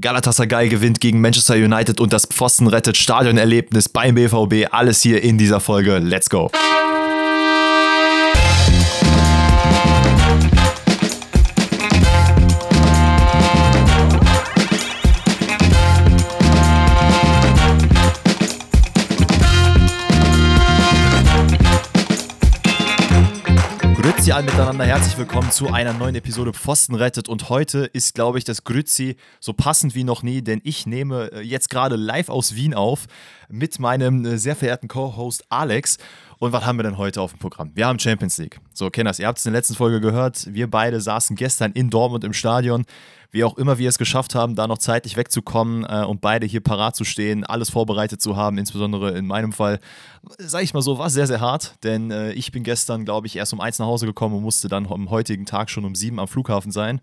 Galatasaray gewinnt gegen Manchester United und das Pfosten rettet Stadionerlebnis beim BVB. Alles hier in dieser Folge. Let's go. Grüezi alle miteinander, herzlich willkommen zu einer neuen Episode Pfosten rettet. Und heute ist, glaube ich, das Grüezi so passend wie noch nie, denn ich nehme äh, jetzt gerade live aus Wien auf mit meinem äh, sehr verehrten Co-Host Alex und was haben wir denn heute auf dem Programm? Wir haben Champions League. So, Kenners, ihr habt es in der letzten Folge gehört, wir beide saßen gestern in Dortmund im Stadion, wie auch immer wir es geschafft haben, da noch zeitlich wegzukommen äh, und beide hier parat zu stehen, alles vorbereitet zu haben, insbesondere in meinem Fall, sage ich mal so, war sehr, sehr hart, denn äh, ich bin gestern, glaube ich, erst um eins nach Hause gekommen und musste dann am heutigen Tag schon um sieben am Flughafen sein.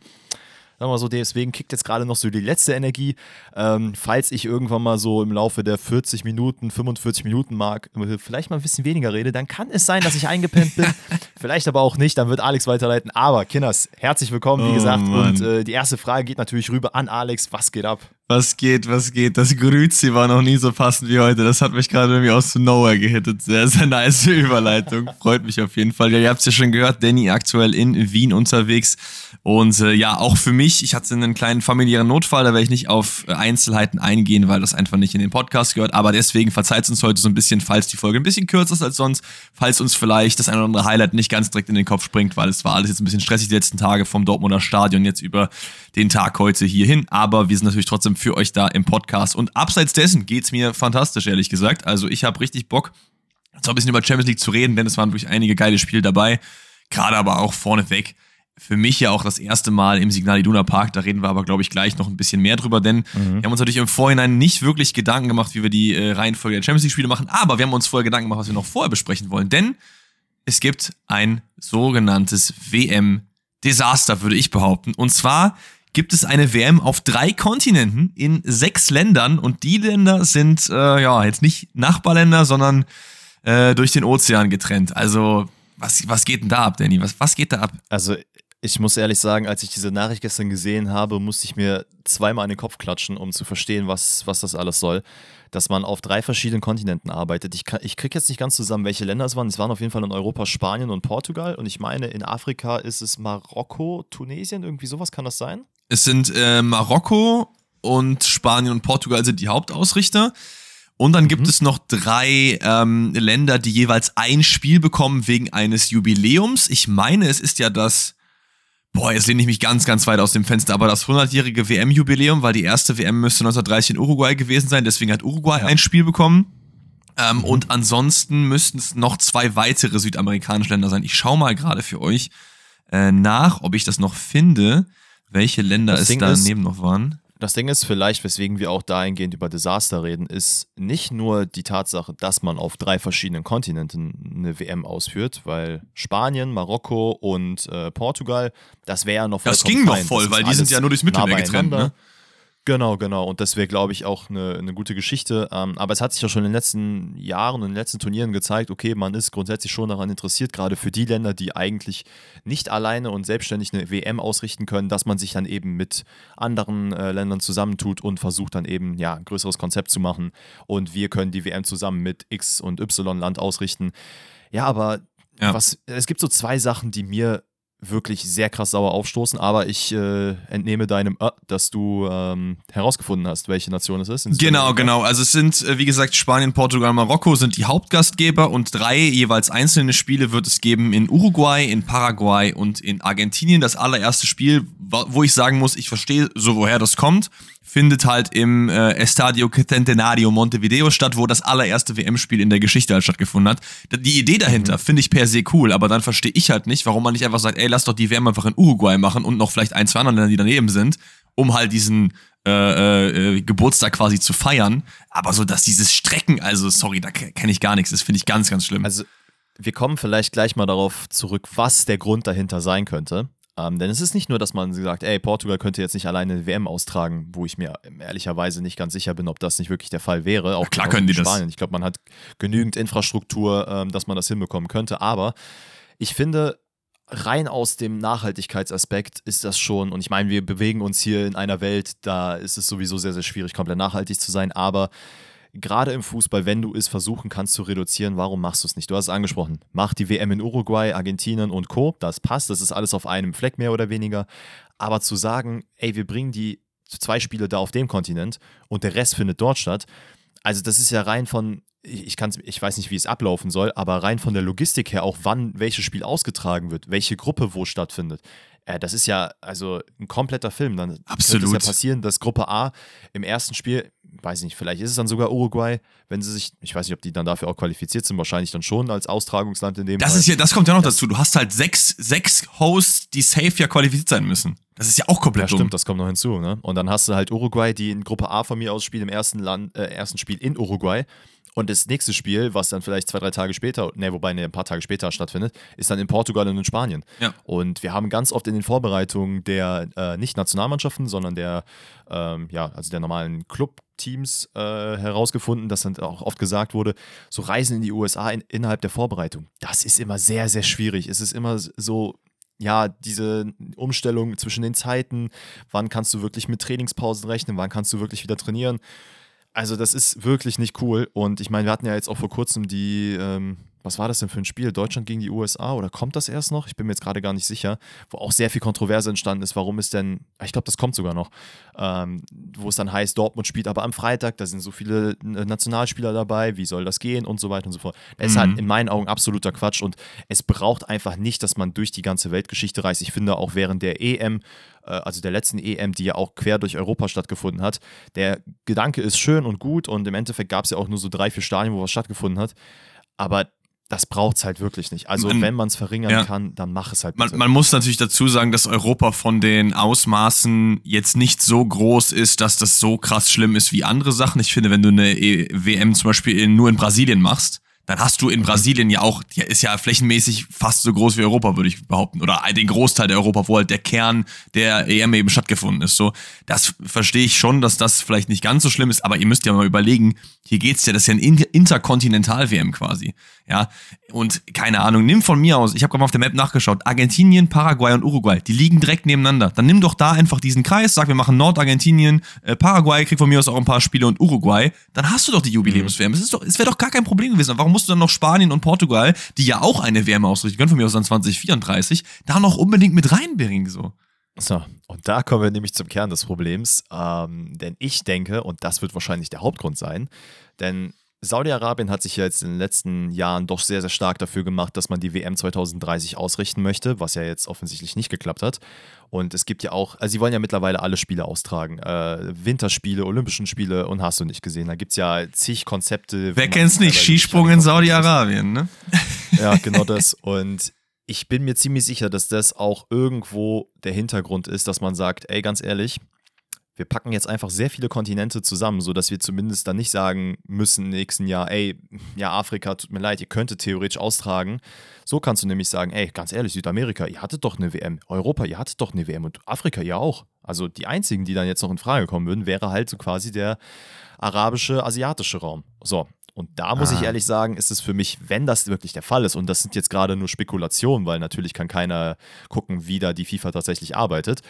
Sagen wir mal so, deswegen kickt jetzt gerade noch so die letzte Energie. Ähm, falls ich irgendwann mal so im Laufe der 40 Minuten, 45 Minuten Mark vielleicht mal ein bisschen weniger rede, dann kann es sein, dass ich eingepennt bin. vielleicht aber auch nicht, dann wird Alex weiterleiten. Aber, Kinders, herzlich willkommen, wie Oh, gesagt. Mann. Und äh, die erste Frage geht natürlich rüber an Alex. Was geht ab? Was geht, was geht? Das Grüzi war noch nie so passend wie heute. Das hat mich gerade irgendwie aus Nowhere gehittet. Sehr, sehr nice Überleitung. Freut mich auf jeden Fall. Ja, ihr habt es ja schon gehört, Danny aktuell in Wien unterwegs. Und äh, ja, auch für mich, ich hatte einen kleinen familiären Notfall, da werde ich nicht auf Einzelheiten eingehen, weil das einfach nicht in den Podcast gehört. Aber deswegen verzeiht uns heute so ein bisschen, falls die Folge ein bisschen kürzer ist als sonst, falls uns vielleicht das ein oder andere Highlight nicht ganz direkt in den Kopf springt, weil es war alles jetzt ein bisschen stressig die letzten Tage vom Dortmunder Stadion jetzt über den Tag heute hierhin. Aber wir sind natürlich trotzdem für euch da im Podcast. Und abseits dessen geht's mir fantastisch, ehrlich gesagt. Also ich habe richtig Bock, so ein bisschen über Champions League zu reden, denn es waren wirklich einige geile Spiele dabei. Gerade aber auch vorneweg. Für mich ja auch das erste Mal im Signal Iduna Park. Da reden wir aber, glaube ich, gleich noch ein bisschen mehr drüber, denn wir haben uns natürlich im Vorhinein nicht wirklich Gedanken gemacht, wie wir die äh, Reihenfolge der Champions League-Spiele machen, aber wir haben uns vorher Gedanken gemacht, was wir noch vorher besprechen wollen. Denn es gibt ein sogenanntes WM-Desaster, würde ich behaupten. Und zwar gibt es eine WM auf drei Kontinenten in sechs Ländern und die Länder sind äh, ja jetzt nicht Nachbarländer, sondern äh, durch den Ozean getrennt. Also was, was geht denn da ab, Danny? Was, was geht da ab? Also, ich muss ehrlich sagen, als ich diese Nachricht gestern gesehen habe, musste ich mir zweimal in den Kopf klatschen, um zu verstehen, was, was das alles soll. Dass man auf drei verschiedenen Kontinenten arbeitet. Ich, ich kriege jetzt nicht ganz zusammen, welche Länder es waren. Es waren auf jeden Fall in Europa Spanien und Portugal. Und ich meine, in Afrika ist es Marokko, Tunesien, irgendwie sowas kann das sein? Es sind äh, Marokko und Spanien und Portugal sind die Hauptausrichter. Und dann gibt es noch drei ähm, Länder, die jeweils ein Spiel bekommen wegen eines Jubiläums. Ich meine, es ist ja das, boah, jetzt lehne ich mich ganz, ganz weit aus dem Fenster, aber das 100-jährige WM-Jubiläum, weil die erste WM müsste 1930 in Uruguay gewesen sein, deswegen hat Uruguay ein Spiel bekommen. Ähm, Und ansonsten müssten es noch zwei weitere südamerikanische Länder sein. Ich schaue mal gerade für euch äh, nach, ob ich das noch finde, welche Länder Das es Ding daneben noch waren. Das Ding ist vielleicht, weswegen wir auch dahingehend über Desaster reden, ist nicht nur die Tatsache, dass man auf drei verschiedenen Kontinenten eine WM ausführt, weil Spanien, Marokko und äh, Portugal, das wäre ja noch Das vollkommen ging noch voll, Das weil die sind ja nur durchs Mittelmeer getrennt, ne? Genau, genau. Und das wäre, glaube ich, auch eine, eine gute Geschichte. Ähm, aber es hat sich ja schon in den letzten Jahren und in den letzten Turnieren gezeigt, okay, man ist grundsätzlich schon daran interessiert, gerade für die Länder, die eigentlich nicht alleine und selbstständig eine WM ausrichten können, dass man sich dann eben mit anderen äh, Ländern zusammentut und versucht dann eben, ja, ein größeres Konzept zu machen. Und wir können die WM zusammen mit X und Y-Land ausrichten. Ja, aber Ja. was, es gibt so zwei Sachen, die mir wirklich sehr krass sauer aufstoßen, aber ich äh, entnehme deinem, äh, dass du ähm, herausgefunden hast, welche Nation es ist. Genau, genau. Also es sind, äh, wie gesagt, Spanien, Portugal, Marokko sind die Hauptgastgeber und drei jeweils einzelne Spiele wird es geben in Uruguay, in Paraguay und in Argentinien. Das allererste Spiel, wo ich sagen muss, ich verstehe so, woher das kommt, findet halt im äh, Estadio Centenario Montevideo statt, wo das allererste WM-Spiel in der Geschichte halt stattgefunden hat. Die Idee dahinter finde ich per se cool, aber dann verstehe ich halt nicht, warum man nicht einfach sagt, ey, lass doch die WM einfach in Uruguay machen und noch vielleicht ein, zwei andere Länder, die daneben sind, um halt diesen äh, äh, äh, Geburtstag quasi zu feiern. Aber so, dass dieses Strecken, also sorry, da ke- kenne ich gar nichts. Das finde ich ganz, ganz schlimm. Also, wir kommen vielleicht gleich mal darauf zurück, was der Grund dahinter sein könnte. Ähm, denn es ist nicht nur, dass man sagt, ey, Portugal könnte jetzt nicht alleine eine WM austragen, wo ich mir ehrlicherweise nicht ganz sicher bin, ob das nicht wirklich der Fall wäre. Auch klar genauso können die wie das. Spanien. Ich glaube, man hat genügend Infrastruktur, ähm, dass man das hinbekommen könnte. Aber ich finde, rein aus dem Nachhaltigkeitsaspekt ist das schon, und ich meine, wir bewegen uns hier in einer Welt, da ist es sowieso sehr, sehr schwierig, komplett nachhaltig zu sein, aber gerade im Fußball, wenn du es versuchen kannst zu reduzieren, warum machst du es nicht? Du hast es angesprochen. Mach die WM in Uruguay, Argentinien und Co. Das passt, das ist alles auf einem Fleck mehr oder weniger. Aber zu sagen, ey, wir bringen die zwei Spiele da auf dem Kontinent und der Rest findet dort statt, also das ist ja rein von, ich, kann's, ich weiß nicht, wie es ablaufen soll, aber rein von der Logistik her auch, wann welches Spiel ausgetragen wird, welche Gruppe wo stattfindet. Äh, das ist ja also ein kompletter Film. Dann Absolut. könnte es ja passieren, dass Gruppe A im ersten Spiel, weiß ich nicht, vielleicht ist es dann sogar Uruguay, wenn sie sich, ich weiß nicht, ob die dann dafür auch qualifiziert sind, wahrscheinlich dann schon als Austragungsland in dem das Fall. Ist ja, das kommt ja noch das, dazu. Du hast halt sechs, sechs Hosts, die safe ja qualifiziert sein müssen. Das ist ja auch komplett ja, stimmt, das kommt noch hinzu. Ne? Und dann hast du halt Uruguay, die in Gruppe A von mir aus spielen, im ersten, Land, äh, ersten Spiel in Uruguay. Und das nächste Spiel, was dann vielleicht zwei, drei Tage später, ne, wobei ne, ein paar Tage später stattfindet, ist dann in Portugal und in Spanien. Ja. Und wir haben ganz oft in den Vorbereitungen der äh, nicht Nationalmannschaften, sondern der, ähm, ja, also der normalen Clubteams äh, herausgefunden, dass dann auch oft gesagt wurde, so Reisen in die USA in, innerhalb der Vorbereitung, das ist immer sehr, sehr schwierig. Es ist immer so ja, diese Umstellung zwischen den Zeiten, wann kannst du wirklich mit Trainingspausen rechnen, wann kannst du wirklich wieder trainieren. Also das ist wirklich nicht cool. Und ich meine, wir hatten ja jetzt auch vor kurzem die, ähm, was war das denn für ein Spiel? Deutschland gegen die USA oder kommt das erst noch? Ich bin mir jetzt gerade gar nicht sicher, wo auch sehr viel Kontroverse entstanden ist, warum es denn, ich glaube, das kommt sogar noch, ähm, wo es dann heißt, Dortmund spielt aber am Freitag, da sind so viele äh, Nationalspieler dabei, wie soll das gehen und so weiter und so fort. Das ist halt Mhm. in meinen Augen absoluter Quatsch und es braucht einfach nicht, dass man durch die ganze Weltgeschichte reist. Ich finde auch während der EM äh, also der letzten EM, die ja auch quer durch Europa stattgefunden hat. Der Gedanke ist schön und gut und im Endeffekt gab es ja auch nur so drei, vier Stadien, wo was stattgefunden hat. Aber das braucht es halt wirklich nicht. Also Man- wenn man es verringern ja. kann, dann mach es halt Man, man muss natürlich dazu sagen, dass Europa von den Ausmaßen jetzt nicht so groß ist, dass das so krass schlimm ist wie andere Sachen. Ich finde, wenn du eine E- WM zum Beispiel in, nur in Brasilien machst, dann hast du in Brasilien ja auch, die ist ja flächenmäßig fast so groß wie Europa, würde ich behaupten. Oder den Großteil der Europa, wo halt der Kern der EM eben stattgefunden ist. So, das verstehe ich schon, dass das vielleicht nicht ganz so schlimm ist, aber ihr müsst ja mal überlegen, hier geht's ja, das ist ja ein In- Interkontinental-WM quasi. Ja, und keine Ahnung, nimm von mir aus, ich habe gerade mal auf der Map nachgeschaut, Argentinien, Paraguay und Uruguay, die liegen direkt nebeneinander. Dann nimm doch da einfach diesen Kreis, sag, wir machen Nordargentinien, äh, Paraguay kriegt von mir aus auch ein paar Spiele und Uruguay, dann hast du doch die Jubiläums-WM. Es, es wäre doch gar kein Problem gewesen. Warum musst du dann noch Spanien und Portugal, die ja auch eine WM ausrichten können, von mir aus dann 2034, da noch unbedingt mit reinbringen, so? So, und da kommen wir nämlich zum Kern des Problems. Ähm, denn ich denke, und das wird wahrscheinlich der Hauptgrund sein, denn Saudi-Arabien hat sich ja jetzt in den letzten Jahren doch sehr, sehr stark dafür gemacht, dass man die WM 2030 ausrichten möchte, was ja jetzt offensichtlich nicht geklappt hat. Und es gibt ja auch, also sie wollen ja mittlerweile alle Spiele austragen. Äh, Winterspiele, Olympischen Spiele und hast du nicht gesehen. Da gibt es ja zig Konzepte. Wer kennt's nicht? Skisprung in Saudi-Arabien, ne? ja, genau das. Und ich bin mir ziemlich sicher, dass das auch irgendwo der Hintergrund ist, dass man sagt, ey, ganz ehrlich, wir packen jetzt einfach sehr viele Kontinente zusammen, sodass wir zumindest dann nicht sagen müssen im nächsten Jahr, ey, ja, Afrika, tut mir leid, ihr könntet theoretisch austragen. So kannst du nämlich sagen, ey, ganz ehrlich, Südamerika, ihr hattet doch eine WM, Europa, ihr hattet doch eine WM und Afrika, ihr auch. Also die einzigen, die dann jetzt noch in Frage kommen würden, wäre halt so quasi der arabische, asiatische Raum. So. Und da muss ich Ah. ehrlich sagen, ist es für mich, wenn das wirklich der Fall ist, und das sind jetzt gerade nur Spekulationen, weil natürlich kann keiner gucken, wie da die FIFA tatsächlich arbeitet,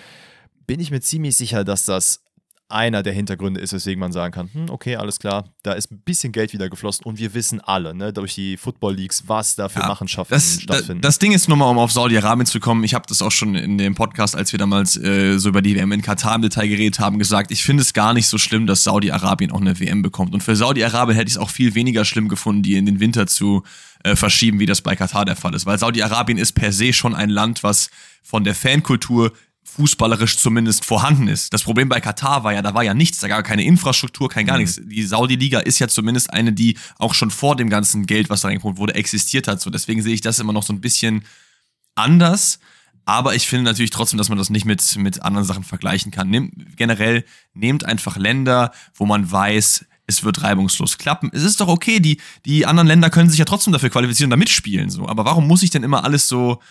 bin ich mir ziemlich sicher, dass das einer der Hintergründe ist, weswegen man sagen kann, hm, okay, alles klar, da ist ein bisschen Geld wieder geflossen und wir wissen alle, ne, durch die Football Leagues, was da für Ja, Machenschaften Das, da, stattfinden. das Ding ist nochmal, um auf Saudi-Arabien zu kommen, ich habe das auch schon in dem Podcast, als wir damals äh, so über die WM in Katar im Detail geredet haben, gesagt, ich finde es gar nicht so schlimm, dass Saudi-Arabien auch eine WM bekommt. Und für Saudi-Arabien hätte ich es auch viel weniger schlimm gefunden, die in den Winter zu äh, verschieben, wie das bei Katar der Fall ist. Weil Saudi-Arabien ist per se schon ein Land, was von der Fankultur fußballerisch zumindest vorhanden ist. Das Problem bei Katar war ja, da war ja nichts, da gab keine Infrastruktur, kein gar nichts. Die Saudi-Liga ist ja zumindest eine, die auch schon vor dem ganzen Geld, was da reingepumpt wurde, existiert hat. So, deswegen sehe ich das immer noch so ein bisschen anders. Aber ich finde natürlich trotzdem, dass man das nicht mit, mit anderen Sachen vergleichen kann. Nehm, generell nehmt einfach Länder, wo man weiß, es wird reibungslos klappen. Es ist doch okay, die, die anderen Länder können sich ja trotzdem dafür qualifizieren und da mitspielen. So. Aber warum muss ich denn immer alles so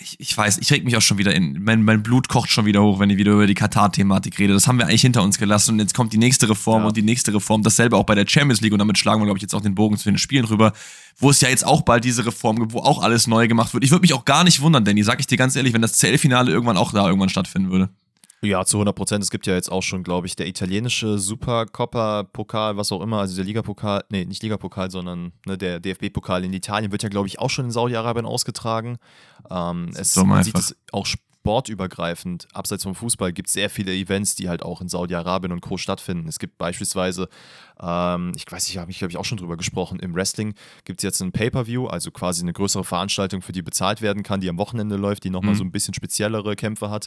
ich, ich weiß, ich reg mich auch schon wieder in, mein, mein Blut kocht schon wieder hoch, wenn ich wieder über die Katar-Thematik rede. Das haben wir eigentlich hinter uns gelassen und jetzt kommt die nächste Reform ja. und die nächste Reform. Dasselbe auch bei der Champions League und damit schlagen wir, glaube ich, jetzt auch den Bogen zu den Spielen rüber, wo es ja jetzt auch bald diese Reform gibt, wo auch alles neu gemacht wird. Ich würde mich auch gar nicht wundern, Danny, sag ich dir ganz ehrlich, wenn das CL-Finale irgendwann auch da irgendwann stattfinden würde. Ja, zu 100 Prozent. Es gibt ja jetzt auch schon, glaube ich, der italienische Supercoppa-Pokal, was auch immer, also der Ligapokal, nee, nicht Ligapokal, sondern ne, der DFB-Pokal in Italien wird ja, glaube ich, auch schon in Saudi-Arabien ausgetragen. Ähm, es, man sieht es auch sportübergreifend, abseits vom Fußball, gibt es sehr viele Events, die halt auch in Saudi-Arabien und Co. stattfinden. Es gibt beispielsweise, ähm, ich weiß nicht, habe ich glaube ich auch schon drüber gesprochen, im Wrestling gibt es jetzt ein Pay-Per-View, also quasi eine größere Veranstaltung, für die bezahlt werden kann, die am Wochenende läuft, die nochmal mhm. so ein bisschen speziellere Kämpfe hat.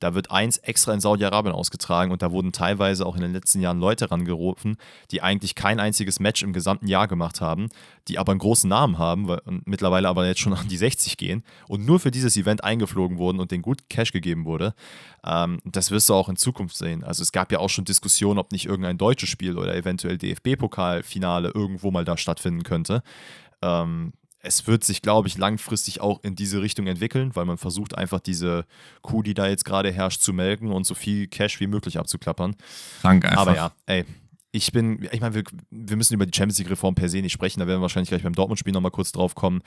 Da wird eins extra in Saudi-Arabien ausgetragen und da wurden teilweise auch in den letzten Jahren Leute rangerufen, die eigentlich kein einziges Match im gesamten Jahr gemacht haben, die aber einen großen Namen haben und mittlerweile aber jetzt schon an die 60 gehen und nur für dieses Event eingeflogen wurden und den gut Cash gegeben wurde. Ähm, das wirst du auch in Zukunft sehen. Also es gab ja auch schon Diskussionen, ob nicht irgendein deutsches Spiel oder eventuell DFB-Pokalfinale irgendwo mal da stattfinden könnte. Ähm, es wird sich, glaube ich, langfristig auch in diese Richtung entwickeln, weil man versucht einfach diese Kuh, die da jetzt gerade herrscht, zu melken und so viel Cash wie möglich abzuklappern. Danke einfach. Aber ja, ey, ich bin, ich meine, wir, wir, müssen über die Champions League-Reform per se nicht sprechen, da werden wir wahrscheinlich gleich beim Dortmund-Spiel nochmal kurz drauf kommen.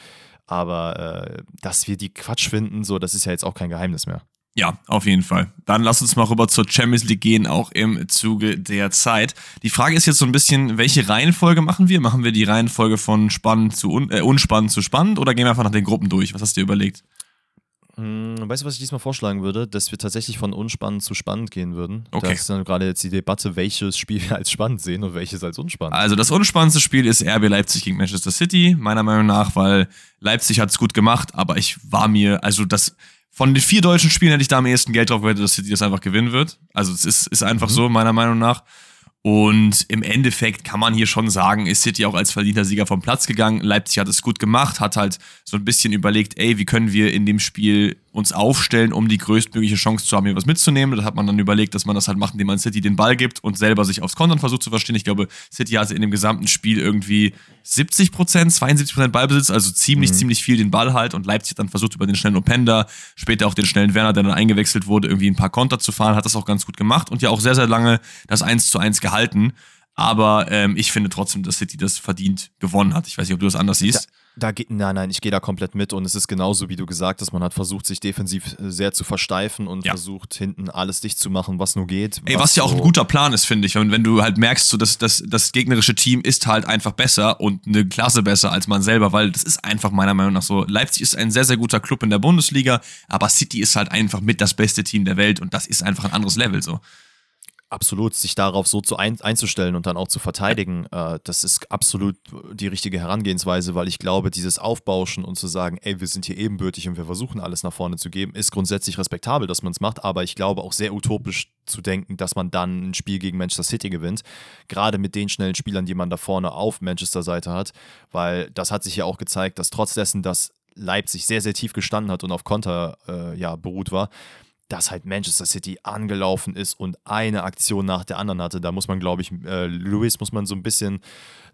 Aber äh, dass wir die Quatsch finden, so, das ist ja jetzt auch kein Geheimnis mehr. Ja, auf jeden Fall. Dann lass uns mal rüber zur Champions League gehen, auch im Zuge der Zeit. Die Frage ist jetzt so ein bisschen, welche Reihenfolge machen wir? Machen wir die Reihenfolge von spannend zu un äh, unspannend zu spannend oder gehen wir einfach nach den Gruppen durch? Was hast du dir überlegt? Hm, weißt du, was ich diesmal vorschlagen würde? Dass wir tatsächlich von unspannend zu spannend gehen würden. Okay. Das ist dann gerade jetzt die Debatte, welches Spiel wir als spannend sehen und welches als unspannend. Also das unspannendste Spiel ist RB Leipzig gegen Manchester City, meiner Meinung nach, weil Leipzig hat es gut gemacht, aber ich war mir, also das von den vier deutschen Spielen hätte ich da am ehesten Geld drauf gewettet, dass City das einfach gewinnen wird. Also es ist, ist einfach mhm. so, meiner Meinung nach. Und im Endeffekt kann man hier schon sagen, ist City auch als verdienter Sieger vom Platz gegangen. Leipzig hat es gut gemacht, hat halt so ein bisschen überlegt, ey, wie können wir in dem Spiel uns aufstellen, um die größtmögliche Chance zu haben, hier was mitzunehmen. Das hat man dann überlegt, dass man das halt macht, indem man City den Ball gibt und selber sich aufs Kontern versucht zu verstehen. Ich glaube, City hatte in dem gesamten Spiel irgendwie 70 Prozent, 72 Prozent Ballbesitz, also ziemlich, mhm. ziemlich viel den Ball halt. Und Leipzig hat dann versucht, über den schnellen Openda, später auch den schnellen Werner, der dann eingewechselt wurde, irgendwie ein paar Konter zu fahren, hat das auch ganz gut gemacht und ja auch sehr, sehr lange das 1 zu 1 gehalten. Aber ähm, ich finde trotzdem, dass City das verdient gewonnen hat. Ich weiß nicht, ob du das anders siehst. Da, da nein, nein, ich gehe da komplett mit und es ist genauso, wie du gesagt hast. Man hat versucht, sich defensiv äh, sehr zu versteifen und ja. versucht, hinten alles dicht zu machen, was nur geht. Ey, was, was ja auch ein guter Plan ist, finde ich. Und wenn du halt merkst, so, dass, dass das gegnerische Team ist halt einfach besser und eine Klasse besser als man selber, weil das ist einfach meiner Meinung nach so. Leipzig ist ein sehr, sehr guter Club in der Bundesliga, aber City ist halt einfach mit das beste Team der Welt und das ist einfach ein anderes Level so. Absolut, sich darauf so zu ein, einzustellen und dann auch zu verteidigen, äh, das ist absolut die richtige Herangehensweise, weil ich glaube, dieses Aufbauschen und zu sagen, ey, wir sind hier ebenbürtig und wir versuchen alles nach vorne zu geben, ist grundsätzlich respektabel, dass man es macht, aber ich glaube auch sehr utopisch zu denken, dass man dann ein Spiel gegen Manchester City gewinnt, gerade mit den schnellen Spielern, die man da vorne auf Manchester Seite hat, weil das hat sich ja auch gezeigt, dass trotz dessen, dass Leipzig sehr, sehr tief gestanden hat und auf Konter äh, ja, beruht war, dass halt Manchester City angelaufen ist und eine Aktion nach der anderen hatte. Da muss man, glaube ich, äh, Lewis muss man so ein bisschen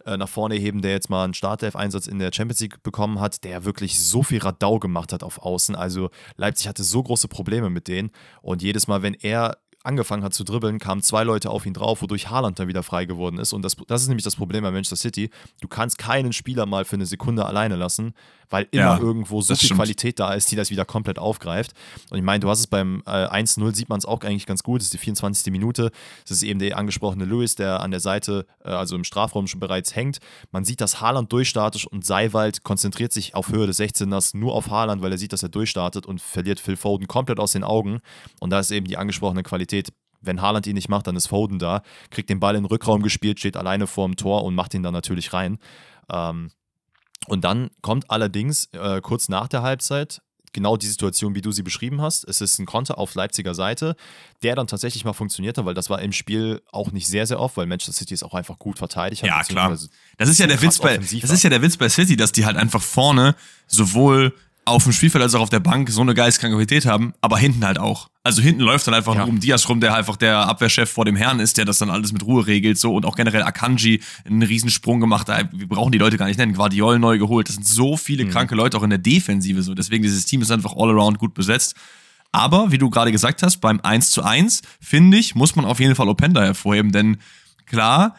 äh, nach vorne heben, der jetzt mal einen Startelf-Einsatz in der Champions League bekommen hat, der wirklich so viel Radau gemacht hat auf Außen. Also Leipzig hatte so große Probleme mit denen und jedes Mal, wenn er angefangen hat zu dribbeln, kamen zwei Leute auf ihn drauf, wodurch Haaland dann wieder frei geworden ist. Und das, das ist nämlich das Problem bei Manchester City. Du kannst keinen Spieler mal für eine Sekunde alleine lassen, weil immer ja, irgendwo so viel stimmt. Qualität da ist, die das wieder komplett aufgreift. Und ich meine, du hast es beim äh, 1-0, sieht man es auch eigentlich ganz gut. Das ist die 24. Minute. Das ist eben der angesprochene Lewis, der an der Seite, äh, also im Strafraum schon bereits hängt. Man sieht, dass Haaland durchstartet und Seiwald konzentriert sich auf Höhe des 16ers nur auf Haaland, weil er sieht, dass er durchstartet und verliert Phil Foden komplett aus den Augen. Und da ist eben die angesprochene Qualität wenn Haaland ihn nicht macht, dann ist Foden da, kriegt den Ball in den Rückraum gespielt, steht alleine vorm Tor und macht ihn dann natürlich rein. Ähm, und dann kommt allerdings äh, kurz nach der Halbzeit genau die Situation, wie du sie beschrieben hast. Es ist ein Konter auf Leipziger Seite, der dann tatsächlich mal funktionierte, weil das war im Spiel auch nicht sehr, sehr oft, weil Manchester City ist auch einfach gut verteidigt hat. Ja, klar. Das ist ja, der Witz bei, das ist ja der Witz bei City, dass die halt einfach vorne sowohl auf dem Spielfeld als auch auf der Bank so eine geisteskranke Qualität haben, aber hinten halt auch. Also hinten läuft dann einfach ja. Ruben Diaz rum, der einfach der Abwehrchef vor dem Herrn ist, der das dann alles mit Ruhe regelt, so und auch generell Akanji einen Riesensprung gemacht. Wir brauchen die Leute gar nicht nennen. Guardiol neu geholt. Das sind so viele mhm. kranke Leute auch in der Defensive so. Deswegen dieses Team ist einfach all around gut besetzt. Aber wie du gerade gesagt hast, beim 1 zu 1 finde ich, muss man auf jeden Fall Openda hervorheben, denn klar,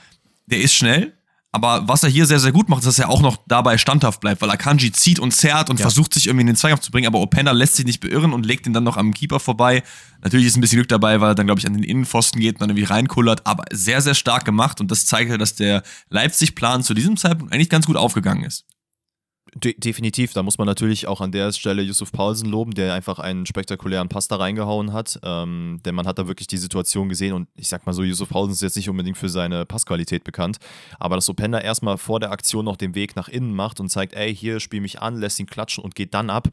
der ist schnell, aber was er hier sehr, sehr gut macht, ist, dass er auch noch dabei standhaft bleibt, weil Akanji zieht und zerrt und ja. versucht sich irgendwie in den Zweikampf zu bringen, aber Openda lässt sich nicht beirren und legt ihn dann noch am Keeper vorbei. Natürlich ist ein bisschen Glück dabei, weil er dann, glaube ich, an den Innenpfosten geht und dann irgendwie reinkullert, aber sehr, sehr stark gemacht und das zeigt ja, dass der Leipzig-Plan zu diesem Zeitpunkt eigentlich ganz gut aufgegangen ist. De definitiv, da muss man natürlich auch an der Stelle Yusuf Paulsen loben, der einfach einen spektakulären Pass da reingehauen hat. Ähm, denn man hat da wirklich die Situation gesehen und ich sag mal so, Yusuf Paulsen ist jetzt nicht unbedingt für seine Passqualität bekannt, aber dass Openda erstmal vor der Aktion noch den Weg nach innen macht und zeigt, ey, hier spiel mich an, lässt ihn klatschen und geht dann ab.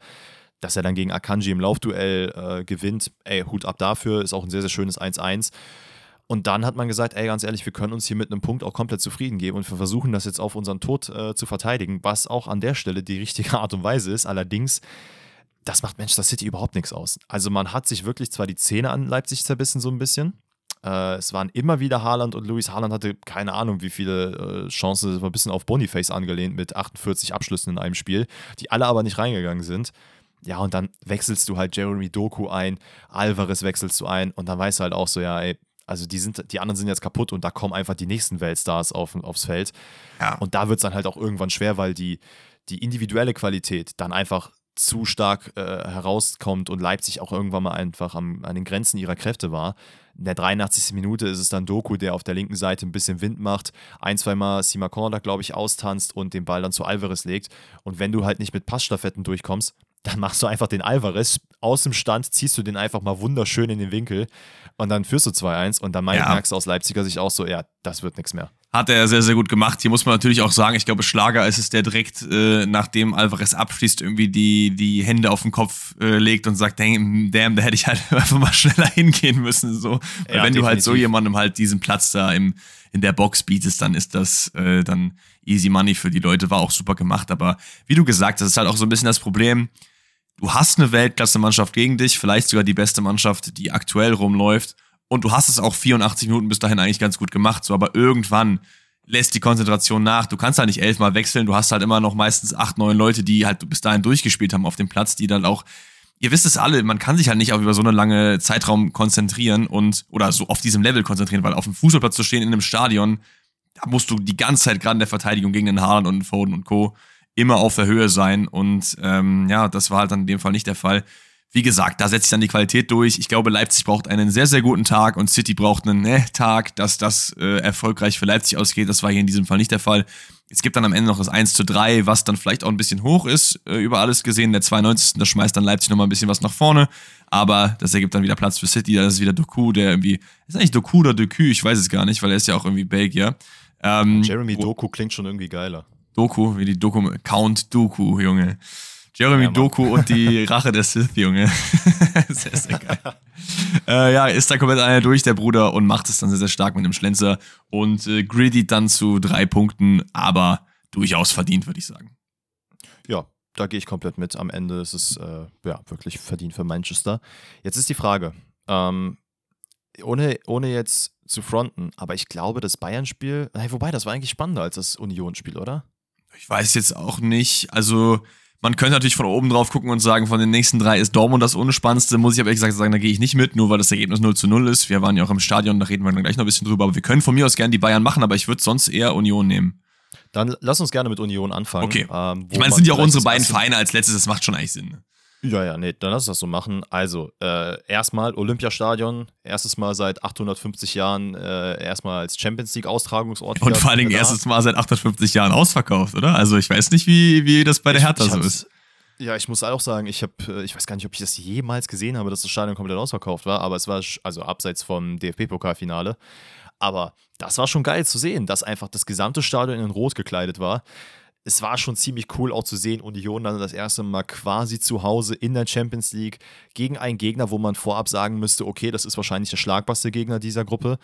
Dass er dann gegen Akanji im Laufduell äh, gewinnt, ey, Hut ab dafür, ist auch ein sehr, sehr schönes 1-1. Und dann hat man gesagt, ey, ganz ehrlich, wir können uns hier mit einem Punkt auch komplett zufrieden geben und wir versuchen das jetzt auf unseren Tod äh, zu verteidigen, was auch an der Stelle die richtige Art und Weise ist. Allerdings, das macht Manchester City überhaupt nichts aus. Also man hat sich wirklich zwar die Zähne an Leipzig zerbissen, so ein bisschen. Äh, es waren immer wieder Haaland und Luis Haaland hatte keine Ahnung, wie viele äh, Chancen, war ein bisschen auf Boniface angelehnt mit 48 Abschlüssen in einem Spiel, die alle aber nicht reingegangen sind. Ja, und dann wechselst du halt Jeremy Doku ein, Alvarez wechselst du ein und dann weißt du halt auch so, ja, ey, also die sind, die anderen sind jetzt kaputt und da kommen einfach die nächsten Weltstars auf, aufs Feld. Ja. Und da wird es dann halt auch irgendwann schwer, weil die, die individuelle Qualität dann einfach zu stark äh, herauskommt und Leipzig auch irgendwann mal einfach am, an den Grenzen ihrer Kräfte war. In der 83. Minute ist es dann Doku, der auf der linken Seite ein bisschen Wind macht, ein, zweimal Simakon da, glaube ich, austanzt und den Ball dann zu Alvarez legt. Und wenn du halt nicht mit Passstaffetten durchkommst, dann machst du einfach den Alvarez aus dem Stand, ziehst du den einfach mal wunderschön in den Winkel und dann führst du 2-1 und dann ja. merkst du aus Leipziger Sicht auch so, ja, das wird nichts mehr. Hat er sehr, sehr gut gemacht. Hier muss man natürlich auch sagen, ich glaube, Schlager ist es, der direkt, äh, nachdem Alvarez abschließt, irgendwie die, die Hände auf den Kopf äh, legt und sagt, damn, damn, da hätte ich halt einfach mal schneller hingehen müssen. So. Weil ja, wenn definitiv. du halt so jemandem halt diesen Platz da im, in der Box bietest, dann ist das äh, dann easy money für die Leute. War auch super gemacht. Aber wie du gesagt hast, ist halt auch so ein bisschen das Problem, du hast eine Weltklasse-Mannschaft gegen dich, vielleicht sogar die beste Mannschaft, die aktuell rumläuft. Und du hast es auch 84 Minuten bis dahin eigentlich ganz gut gemacht, so, aber irgendwann lässt die Konzentration nach. Du kannst halt nicht elfmal wechseln, du hast halt immer noch meistens acht, neun Leute, die halt bis dahin durchgespielt haben auf dem Platz, die dann auch, ihr wisst es alle, man kann sich halt nicht auch über so einen langen Zeitraum konzentrieren und, oder so auf diesem Level konzentrieren, weil auf dem Fußballplatz zu stehen in einem Stadion, da musst du die ganze Zeit gerade in der Verteidigung gegen den Haaland und den Foden und Co immer auf der Höhe sein. Und ähm, ja, das war halt dann in dem Fall nicht der Fall. Wie gesagt, da setzt sich dann die Qualität durch. Ich glaube, Leipzig braucht einen sehr, sehr guten Tag und City braucht einen äh, Tag, dass das äh, erfolgreich für Leipzig ausgeht. Das war hier in diesem Fall nicht der Fall. Es gibt dann am Ende noch das 1 zu 3, was dann vielleicht auch ein bisschen hoch ist, äh, über alles gesehen. Der 92. Da schmeißt dann Leipzig nochmal ein bisschen was nach vorne. Aber das ergibt dann wieder Platz für City. Da ist wieder Doku, der irgendwie. Ist eigentlich Doku oder Doku? Ich weiß es gar nicht, weil er ist ja auch irgendwie Belgier. Ähm, Jeremy Doku klingt schon irgendwie geiler. Doku, wie die Doku, Count Doku, Junge. Jeremy ja, Doku und die Rache der Sith, Junge. sehr, sehr geil. äh, ja, ist da komplett einer durch, der Bruder, und macht es dann sehr, sehr stark mit dem Schlenzer und äh, greedy dann zu drei Punkten, aber durchaus verdient, würde ich sagen. Ja, da gehe ich komplett mit. Am Ende ist es äh, ja, wirklich verdient für Manchester. Jetzt ist die Frage, ähm, ohne, ohne jetzt zu fronten, aber ich glaube, das Bayern-Spiel, wobei, das war eigentlich spannender als das Union-Spiel, oder? Ich weiß jetzt auch nicht. Also, man könnte natürlich von oben drauf gucken und sagen, von den nächsten drei ist Dortmund das unspannendste. Muss ich aber ehrlich gesagt sagen, da gehe ich nicht mit, nur weil das Ergebnis 0 zu 0 ist. Wir waren ja auch im Stadion, da reden wir dann gleich noch ein bisschen drüber. Aber wir können von mir aus gerne die Bayern machen, aber ich würde sonst eher Union nehmen. Dann lass uns gerne mit Union anfangen. Okay. Ähm, ich meine, es sind ja auch unsere beiden Vereine als letztes, das macht schon eigentlich Sinn. Ja, ja, nee, dann lass uns das so machen. Also, äh, erstmal Olympiastadion, erstes Mal seit 850 Jahren äh, erstmal als Champions League Austragungsort. Und vor allen Dingen erstes Mal seit 850 Jahren ausverkauft, oder? Also, ich weiß nicht, wie, wie das bei der Hertha so ist. Ja, ich muss auch sagen, ich habe, äh, ich weiß gar nicht, ob ich das jemals gesehen habe, dass das Stadion komplett ausverkauft war, aber es war also abseits vom DFB-Pokalfinale. Aber das war schon geil zu sehen, dass einfach das gesamte Stadion in Rot gekleidet war es war schon ziemlich cool auch zu sehen, Union dann das erste Mal quasi zu Hause in der Champions League gegen einen Gegner, wo man vorab sagen müsste, okay, das ist wahrscheinlich der schlagbarste Gegner dieser Gruppe.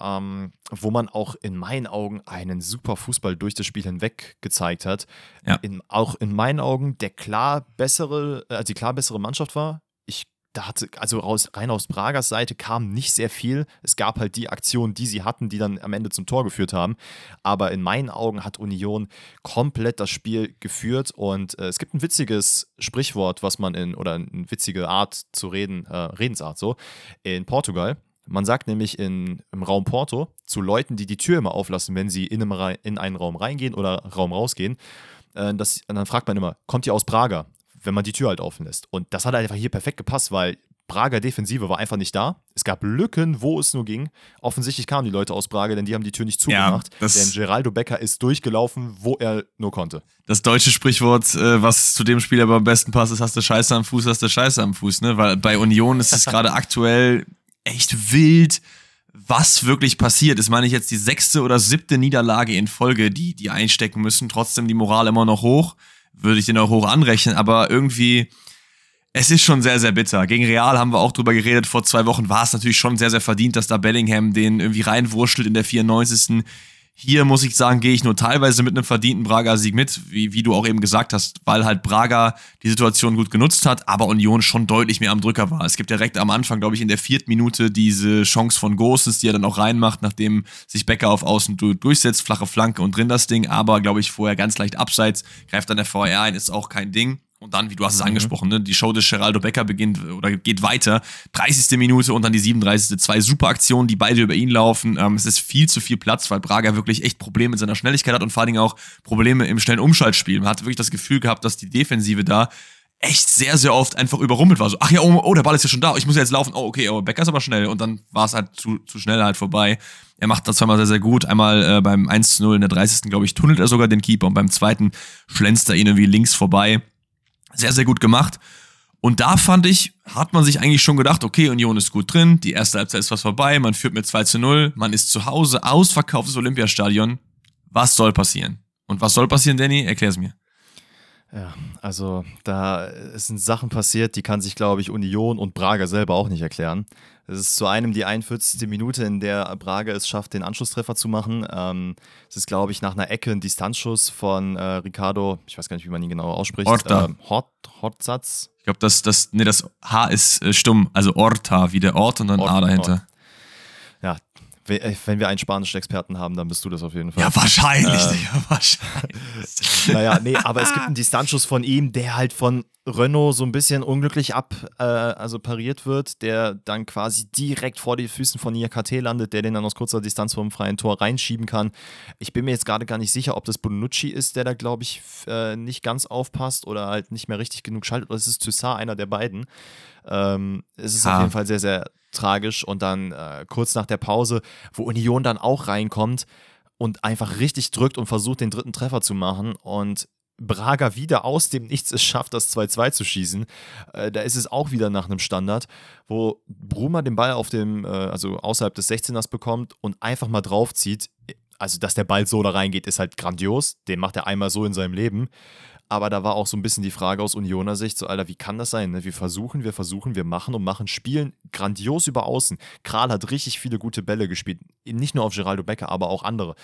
ähm, wo man auch in meinen Augen einen super Fußball durch das Spiel hinweg gezeigt hat. Ja. In, auch in meinen Augen der klar bessere, also die klar bessere Mannschaft war. Ich da hatte, also raus, rein aus Bragers Seite kam nicht sehr viel. Es gab halt die Aktionen, die sie hatten, die dann am Ende zum Tor geführt haben. Aber in meinen Augen hat Union komplett das Spiel geführt. Und äh, es gibt ein witziges Sprichwort, was man in, oder eine witzige Art zu reden, äh, Redensart so, in Portugal. Man sagt nämlich in, im Raum Porto zu Leuten, die die Tür immer auflassen, wenn sie in, einem, in einen Raum reingehen oder Raum rausgehen, äh, das, dann fragt man immer, kommt ihr aus Prager? Wenn man die Tür halt offen lässt. Und das hat einfach hier perfekt gepasst, weil Prager Defensive war einfach nicht da. Es gab Lücken, wo es nur ging. Offensichtlich kamen die Leute aus Prager, denn die haben die Tür nicht zugemacht. Ja, denn Geraldo Becker ist durchgelaufen, wo er nur konnte. Das deutsche Sprichwort, äh, was zu dem Spieler aber am besten passt, ist, hast du Scheiße am Fuß, hast du Scheiße am Fuß. Ne? Weil bei Union ist es gerade aktuell echt wild, was wirklich passiert. Ist, meine ich jetzt die sechste oder siebte Niederlage in Folge, die die einstecken müssen. Trotzdem die Moral immer noch hoch würde ich den auch hoch anrechnen, aber irgendwie, es ist schon sehr, sehr bitter. Gegen Real haben wir auch drüber geredet. Vor zwei Wochen war es natürlich schon sehr, sehr verdient, dass da Bellingham den irgendwie reinwurschtelt in der 94. Hier muss ich sagen, gehe ich nur teilweise mit einem verdienten Braga-Sieg mit, wie, wie du auch eben gesagt hast, weil halt Braga die Situation gut genutzt hat, aber Union schon deutlich mehr am Drücker war. Es gibt direkt am Anfang, glaube ich, in der vierten Minute diese Chance von Goses, die er dann auch reinmacht, nachdem sich Becker auf Außen durchsetzt, flache Flanke und drin das Ding, aber glaube ich vorher ganz leicht abseits, greift dann der VR ein, ist auch kein Ding. Und dann, wie du hast es mhm. angesprochen, ne, die Show des Geraldo Becker beginnt oder geht weiter. 30. Minute und dann die 37. Zwei super Aktionen, die beide über ihn laufen. Ähm, es ist viel zu viel Platz, weil Braga wirklich echt Probleme mit seiner Schnelligkeit hat und vor allen Dingen auch Probleme im schnellen Umschaltspiel. Man hat wirklich das Gefühl gehabt, dass die Defensive da echt sehr, sehr oft einfach überrumpelt war. So, ach ja, oh, oh, der Ball ist ja schon da, ich muss jetzt laufen. Oh, okay, oh, Becker ist aber schnell. Und dann war es halt zu, zu schnell halt vorbei. Er macht das zweimal sehr, sehr gut. Einmal äh, beim 1 zu 0 in der 30. glaube ich, tunnelt er sogar den Keeper und beim zweiten schlänzt er ihn irgendwie links vorbei. Sehr, sehr gut gemacht. Und da fand ich, hat man sich eigentlich schon gedacht, okay, Union ist gut drin, die erste Halbzeit ist fast vorbei, man führt mit 2 zu 0, man ist zu Hause, ausverkauftes Olympiastadion. Was soll passieren? Und was soll passieren, Danny? Erklär es mir. Ja, also da sind Sachen passiert, die kann sich, glaube ich, Union und Braga selber auch nicht erklären. Es ist zu einem die 41. Minute, in der Braga es schafft, den Anschlusstreffer zu machen. Ähm, es ist, glaube ich, nach einer Ecke ein Distanzschuss von äh, Ricardo, ich weiß gar nicht, wie man ihn genau ausspricht. Orta. Ähm, Hort, Hortsatz. Ich glaube, das, das, nee, das H ist äh, stumm, also Orta, wie der Ort und dann Ort, A dahinter. Ort. Ja, äh, wenn wir einen spanischen Experten haben, dann bist du das auf jeden Fall. Ja, wahrscheinlich. Ähm, ja, wahrscheinlich. naja, nee, aber es gibt einen Distanzschuss von ihm, der halt von Renault so ein bisschen unglücklich ab, äh, also pariert wird, der dann quasi direkt vor den Füßen von Niakate landet, der den dann aus kurzer Distanz vom freien Tor reinschieben kann. Ich bin mir jetzt gerade gar nicht sicher, ob das Bonucci ist, der da, glaube ich, äh, nicht ganz aufpasst oder halt nicht mehr richtig genug schaltet, oder es ist Toussaint, einer der beiden. Ähm, es ist ha. auf jeden Fall sehr, sehr tragisch. Und dann äh, kurz nach der Pause, wo Union dann auch reinkommt und einfach richtig drückt und versucht, den dritten Treffer zu machen. Und Braga wieder aus dem Nichts es schafft, das 2-2 zu schießen. Äh, da ist es auch wieder nach einem Standard, wo Bruma den Ball auf dem, äh, also außerhalb des 16ers bekommt und einfach mal draufzieht. Also, dass der Ball so da reingeht, ist halt grandios. Den macht er einmal so in seinem Leben. Aber da war auch so ein bisschen die Frage aus Unioner Sicht, so, Alter, wie kann das sein? Ne? Wir versuchen, wir versuchen, wir machen und machen, spielen grandios über außen. Kral hat richtig viele gute Bälle gespielt. Nicht nur auf Geraldo Becker, aber auch andere.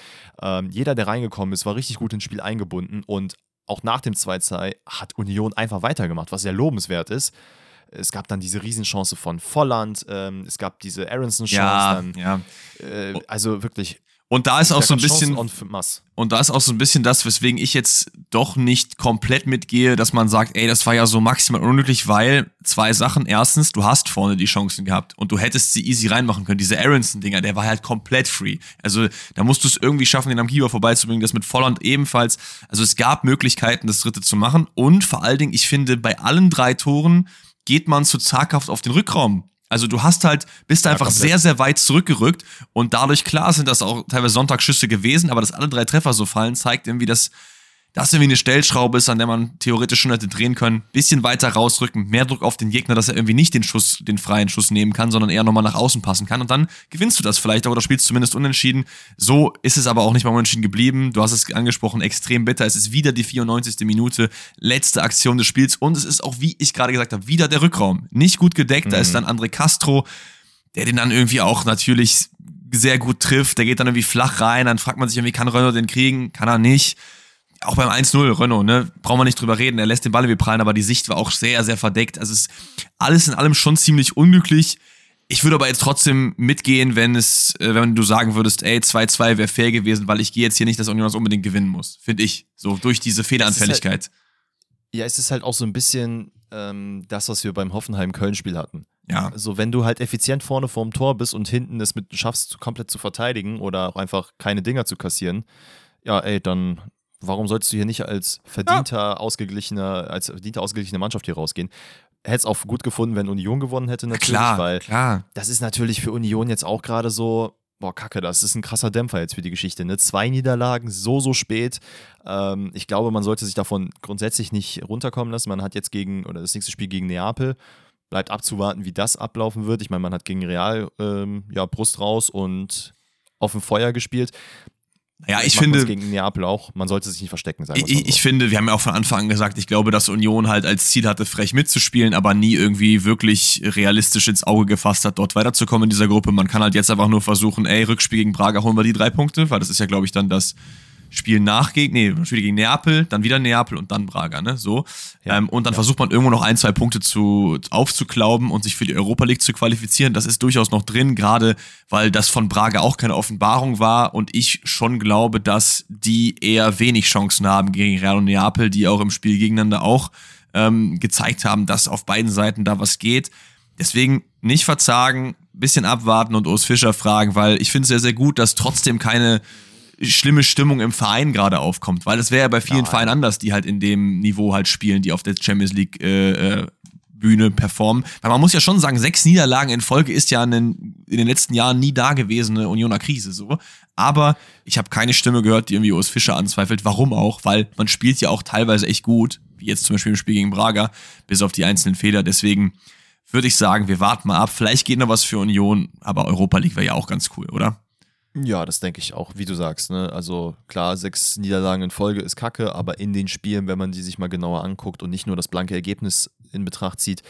Ähm, jeder, der reingekommen ist, war richtig gut ins Spiel eingebunden und auch nach dem 2-2 hat Union einfach weitergemacht, was sehr lobenswert ist. Es gab dann diese Riesenchance von Volland, ähm, es gab diese Aronson-Chance. Ja, ja. Äh, also wirklich und da ist auch so ein bisschen und da ist auch so ein bisschen das, weswegen ich jetzt doch nicht komplett mitgehe, dass man sagt, ey, das war ja so maximal unglücklich, weil zwei Sachen. Erstens, du hast vorne die Chancen gehabt und du hättest sie easy reinmachen können. Diese Aronson-Dinger, der war halt komplett free. Also da musst du es irgendwie schaffen, den am Keeper vorbeizubringen. Das mit Volland ebenfalls. Also es gab Möglichkeiten, das dritte zu machen. Und vor allen Dingen, ich finde, bei allen drei Toren geht man zu zaghaft auf den Rückraum. Also du hast halt, bist ja, einfach komplett. sehr, sehr weit zurückgerückt und dadurch, klar, sind das auch teilweise Sonntagsschüsse gewesen, aber dass alle drei Treffer so fallen, zeigt irgendwie, dass das irgendwie eine Stellschraube ist, an der man theoretisch schon hätte drehen können. Bisschen weiter rausrücken, mehr Druck auf den Gegner, dass er irgendwie nicht den Schuss, den freien Schuss nehmen kann, sondern eher nochmal nach außen passen kann. Und dann gewinnst du das vielleicht auch oder spielst zumindest unentschieden. So ist es aber auch nicht mal unentschieden geblieben. Du hast es angesprochen, extrem bitter. Es ist wieder die 94. Minute, letzte Aktion des Spiels. Und es ist auch, wie ich gerade gesagt habe, wieder der Rückraum. Nicht gut gedeckt. Mhm. Da ist mhm. dann André Castro, der den dann irgendwie auch natürlich sehr gut trifft, der geht dann irgendwie flach rein, dann fragt man sich irgendwie, kann Renault den kriegen? Kann er nicht. Auch beim 1-0, Renault, ne, brauchen wir nicht drüber reden, er lässt den Ball irgendwie prallen, aber die Sicht war auch sehr, sehr verdeckt. Also es ist alles in allem schon ziemlich unglücklich. Ich würde aber jetzt trotzdem mitgehen, wenn es, äh, wenn du sagen würdest, ey, 2-2 wäre fair gewesen, weil ich gehe jetzt hier nicht, dass Union das unbedingt gewinnen muss. Finde ich. So durch diese Fehleranfälligkeit. Halt, ja, es ist halt auch so ein bisschen ähm, das, was wir beim Hoffenheim-Köln-Spiel hatten. Ja. Also wenn du halt effizient vorne vorm Tor bist und hinten es mit schaffst, komplett zu verteidigen oder auch einfach keine Dinger zu kassieren, ja, ey, dann warum solltest du hier nicht als verdienter, ja. ausgeglichener, als verdienter, ausgeglichene Mannschaft hier rausgehen? Hätte es auch gut gefunden, wenn Union gewonnen hätte, natürlich, klar, weil klar. das ist natürlich für Union jetzt auch gerade so, boah, Kacke, das ist ein krasser Dämpfer jetzt für die Geschichte. Ne? Zwei Niederlagen, so, so spät. Ähm, ich glaube, man sollte sich davon grundsätzlich nicht runterkommen lassen. Man hat jetzt gegen, oder das nächste Spiel gegen Neapel, bleibt abzuwarten, wie das ablaufen wird. Ich meine, man hat gegen Real ähm, ja, Brust raus und auf dem Feuer gespielt. Ja, ich finde. gegen Neapel auch. Man sollte sich nicht verstecken, sagen ich, so. ich finde, wir haben ja auch von Anfang an gesagt, ich glaube, dass Union halt als Ziel hatte, frech mitzuspielen, aber nie irgendwie wirklich realistisch ins Auge gefasst hat, dort weiterzukommen in dieser Gruppe. Man kann halt jetzt einfach nur versuchen, ey, Rückspiel gegen Braga holen wir die drei Punkte, weil das ist ja, glaube ich, dann das Spiel nach gegen, nee, Spiel gegen Neapel, dann wieder Neapel und dann Braga, ne? So. Ja, ähm, und dann ja. versucht man irgendwo noch ein, zwei Punkte zu, aufzuklauben und sich für die Europa League zu qualifizieren. Das ist durchaus noch drin, gerade weil das von Braga auch keine Offenbarung war und ich schon glaube, dass die eher wenig Chancen haben gegen Real und Neapel, die auch im Spiel gegeneinander auch ähm, gezeigt haben, dass auf beiden Seiten da was geht. Deswegen nicht verzagen, bisschen abwarten und Urs Fischer fragen, weil ich finde es sehr, sehr gut, dass trotzdem keine schlimme Stimmung im Verein gerade aufkommt, weil das wäre ja bei vielen ja, Vereinen anders, die halt in dem Niveau halt spielen, die auf der Champions League äh, äh, Bühne performen. Weil man muss ja schon sagen, sechs Niederlagen in Folge ist ja in den, in den letzten Jahren nie dagewesene Unioner Krise so. Aber ich habe keine Stimme gehört, die irgendwie Urs Fischer anzweifelt. Warum auch? Weil man spielt ja auch teilweise echt gut, wie jetzt zum Beispiel im Spiel gegen Braga, bis auf die einzelnen Fehler. Deswegen würde ich sagen, wir warten mal ab. Vielleicht geht noch was für Union, aber Europa League wäre ja auch ganz cool, oder? Ja, das denke ich auch, wie du sagst. Ne? Also klar, sechs Niederlagen in Folge ist kacke, aber in den Spielen, wenn man die sich mal genauer anguckt und nicht nur das blanke Ergebnis in Betracht zieht,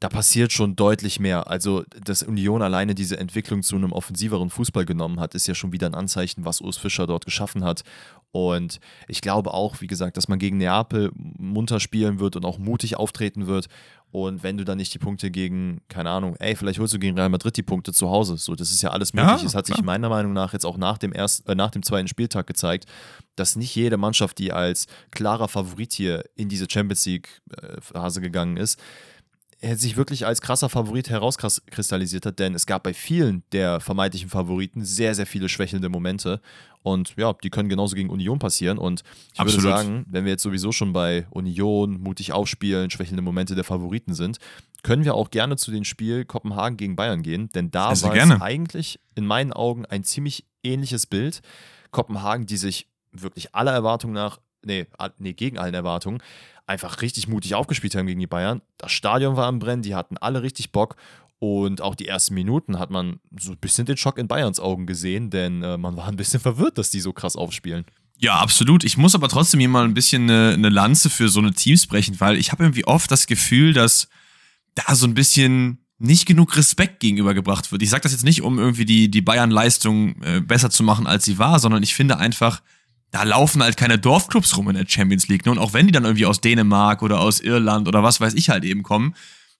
da passiert schon deutlich mehr. Also, dass Union alleine diese Entwicklung zu einem offensiveren Fußball genommen hat, ist ja schon wieder ein Anzeichen, was Urs Fischer dort geschaffen hat. Und ich glaube auch, wie gesagt, dass man gegen Neapel munter spielen wird und auch mutig auftreten wird. Und wenn du dann nicht die Punkte gegen, keine Ahnung, ey, vielleicht holst du gegen Real Madrid die Punkte zu Hause. So, das ist ja alles möglich. Ja, es hat klar. sich meiner Meinung nach jetzt auch nach dem ersten, äh, nach dem zweiten Spieltag gezeigt, dass nicht jede Mannschaft, die als klarer Favorit hier in diese Champions League-Phase gegangen ist, sich wirklich als krasser Favorit herauskristallisiert hat, denn es gab bei vielen der vermeintlichen Favoriten sehr, sehr viele schwächelnde Momente. Und ja, die können genauso gegen Union passieren. Und ich Absolut. würde sagen, wenn wir jetzt sowieso schon bei Union, mutig aufspielen, schwächelnde Momente der Favoriten sind, können wir auch gerne zu dem Spiel Kopenhagen gegen Bayern gehen. Denn da also war gerne. es eigentlich in meinen Augen ein ziemlich ähnliches Bild. Kopenhagen, die sich wirklich aller Erwartungen nach, nee, nee, gegen allen Erwartungen, einfach richtig mutig aufgespielt haben gegen die Bayern. Das Stadion war am Brennen, die hatten alle richtig Bock. Und auch die ersten Minuten hat man so ein bisschen den Schock in Bayerns Augen gesehen, denn äh, man war ein bisschen verwirrt, dass die so krass aufspielen. Ja, absolut. Ich muss aber trotzdem hier mal ein bisschen eine, eine Lanze für so eine Teams brechen, weil ich habe irgendwie oft das Gefühl, dass da so ein bisschen nicht genug Respekt gegenübergebracht wird. Ich sage das jetzt nicht, um irgendwie die, die Bayern-Leistung äh, besser zu machen, als sie war, sondern ich finde einfach, da laufen halt keine Dorfclubs rum in der Champions League. Ne? Und auch wenn die dann irgendwie aus Dänemark oder aus Irland oder was weiß ich halt eben kommen,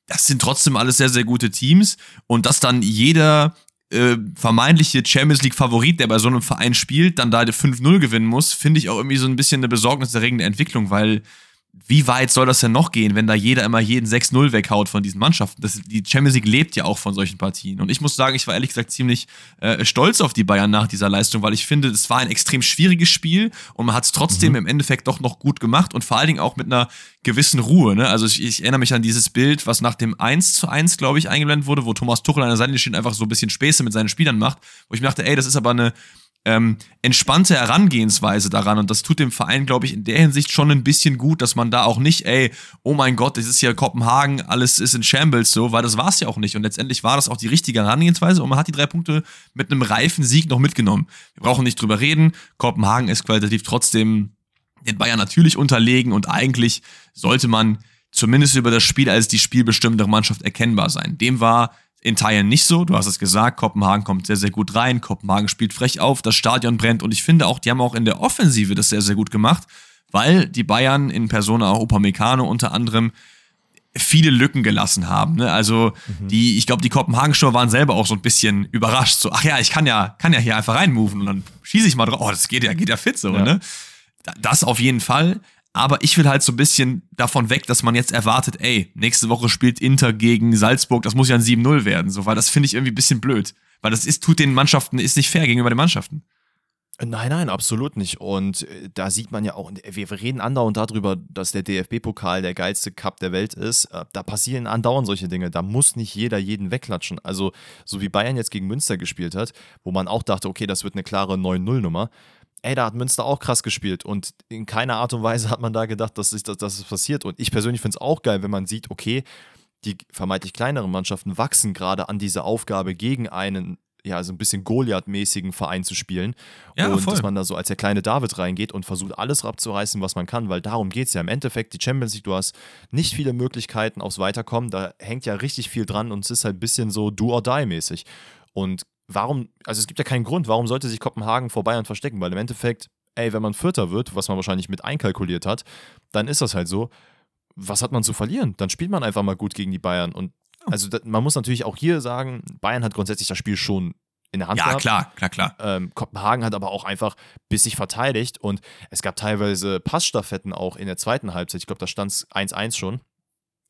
das sind trotzdem alles sehr, sehr gute Teams. Und dass dann jeder äh, vermeintliche Champions League-Favorit, der bei so einem Verein spielt, dann da 5-0 gewinnen muss, finde ich auch irgendwie so ein bisschen eine besorgniserregende Entwicklung, weil wie weit soll das denn noch gehen, wenn da jeder immer jeden 6-0 weghaut von diesen Mannschaften? Das, die Champions League lebt ja auch von solchen Partien. Und ich muss sagen, ich war ehrlich gesagt ziemlich äh, stolz auf die Bayern nach dieser Leistung, weil ich finde, es war ein extrem schwieriges Spiel und man hat es trotzdem mhm. im Endeffekt doch noch gut gemacht und vor allen Dingen auch mit einer gewissen Ruhe. Ne? Also ich, ich, erinnere mich an dieses Bild, was nach dem 1 zu 1, glaube ich, eingeblendet wurde, wo Thomas Tuchel an der Seite steht und einfach so ein bisschen Späße mit seinen Spielern macht, wo ich mir dachte, ey, das ist aber eine ähm, entspannte Herangehensweise daran. Und das tut dem Verein, glaube ich, in der Hinsicht schon ein bisschen gut, dass man da auch nicht, ey, oh mein Gott, das ist ja Kopenhagen, alles ist in Shambles so, weil das war es ja auch nicht. Und letztendlich war das auch die richtige Herangehensweise und man hat die drei Punkte mit einem reifen Sieg noch mitgenommen. Wir brauchen nicht drüber reden. Kopenhagen ist qualitativ trotzdem den Bayern natürlich unterlegen und eigentlich sollte man zumindest über das Spiel als die spielbestimmende Mannschaft erkennbar sein. Dem war in Teilen nicht so. Du hast es gesagt, Kopenhagen kommt sehr, sehr gut rein. Kopenhagen spielt frech auf, das Stadion brennt. Und ich finde auch, die haben auch in der Offensive das sehr, sehr gut gemacht, weil die Bayern in Persona auch Upamecano unter anderem viele Lücken gelassen haben. Ne? Also mhm. die, ich glaube, die Kopenhagen-Show waren selber auch so ein bisschen überrascht. So, ach ja, ich kann ja, kann ja hier einfach reinmoven und dann schieße ich mal drauf. Oh, das geht ja, geht ja fit so, ja. ne? Das auf jeden Fall. Aber ich will halt so ein bisschen davon weg, dass man jetzt erwartet, ey, nächste Woche spielt Inter gegen Salzburg, das muss ja ein 7-0 werden, so, weil das finde ich irgendwie ein bisschen blöd. Weil das ist, tut den Mannschaften, ist nicht fair gegenüber den Mannschaften. Nein, nein, absolut nicht. Und äh, da sieht man ja auch, wir reden andauernd darüber, dass der DFB-Pokal der geilste Cup der Welt ist. Äh, da passieren andauernd solche Dinge. Da muss nicht jeder jeden wegklatschen. Also, so wie Bayern jetzt gegen Münster gespielt hat, wo man auch dachte, okay, das wird eine klare 9-0-Nummer. Ey, da hat Münster auch krass gespielt und in keiner Art und Weise hat man da gedacht, dass, dass, dass es passiert. Und ich persönlich finde es auch geil, wenn man sieht, okay, die vermeintlich kleineren Mannschaften wachsen gerade an diese Aufgabe gegen einen ja, so ein bisschen Goliath-mäßigen Verein zu spielen. Ja, und voll. dass man da so als der kleine David reingeht und versucht, alles abzureißen, was man kann, weil darum geht es ja. Im Endeffekt, die Champions League, du hast nicht viele Möglichkeiten aufs Weiterkommen, da hängt ja richtig viel dran und es ist halt ein bisschen so do-or-die-mäßig. Und warum, also es gibt ja keinen Grund, warum sollte sich Kopenhagen vor Bayern verstecken, weil im Endeffekt, ey, wenn man Vierter wird, was man wahrscheinlich mit einkalkuliert hat, dann ist das halt so. Was hat man zu verlieren? Dann spielt man einfach mal gut gegen die Bayern und also man muss natürlich auch hier sagen, Bayern hat grundsätzlich das Spiel schon in der Hand ja, gehabt. klar, klar, klar. Ähm, Kopenhagen hat aber auch einfach bissig verteidigt und es gab teilweise Passstaffetten auch in der zweiten Halbzeit. Ich glaube, da stand es 1-1 schon.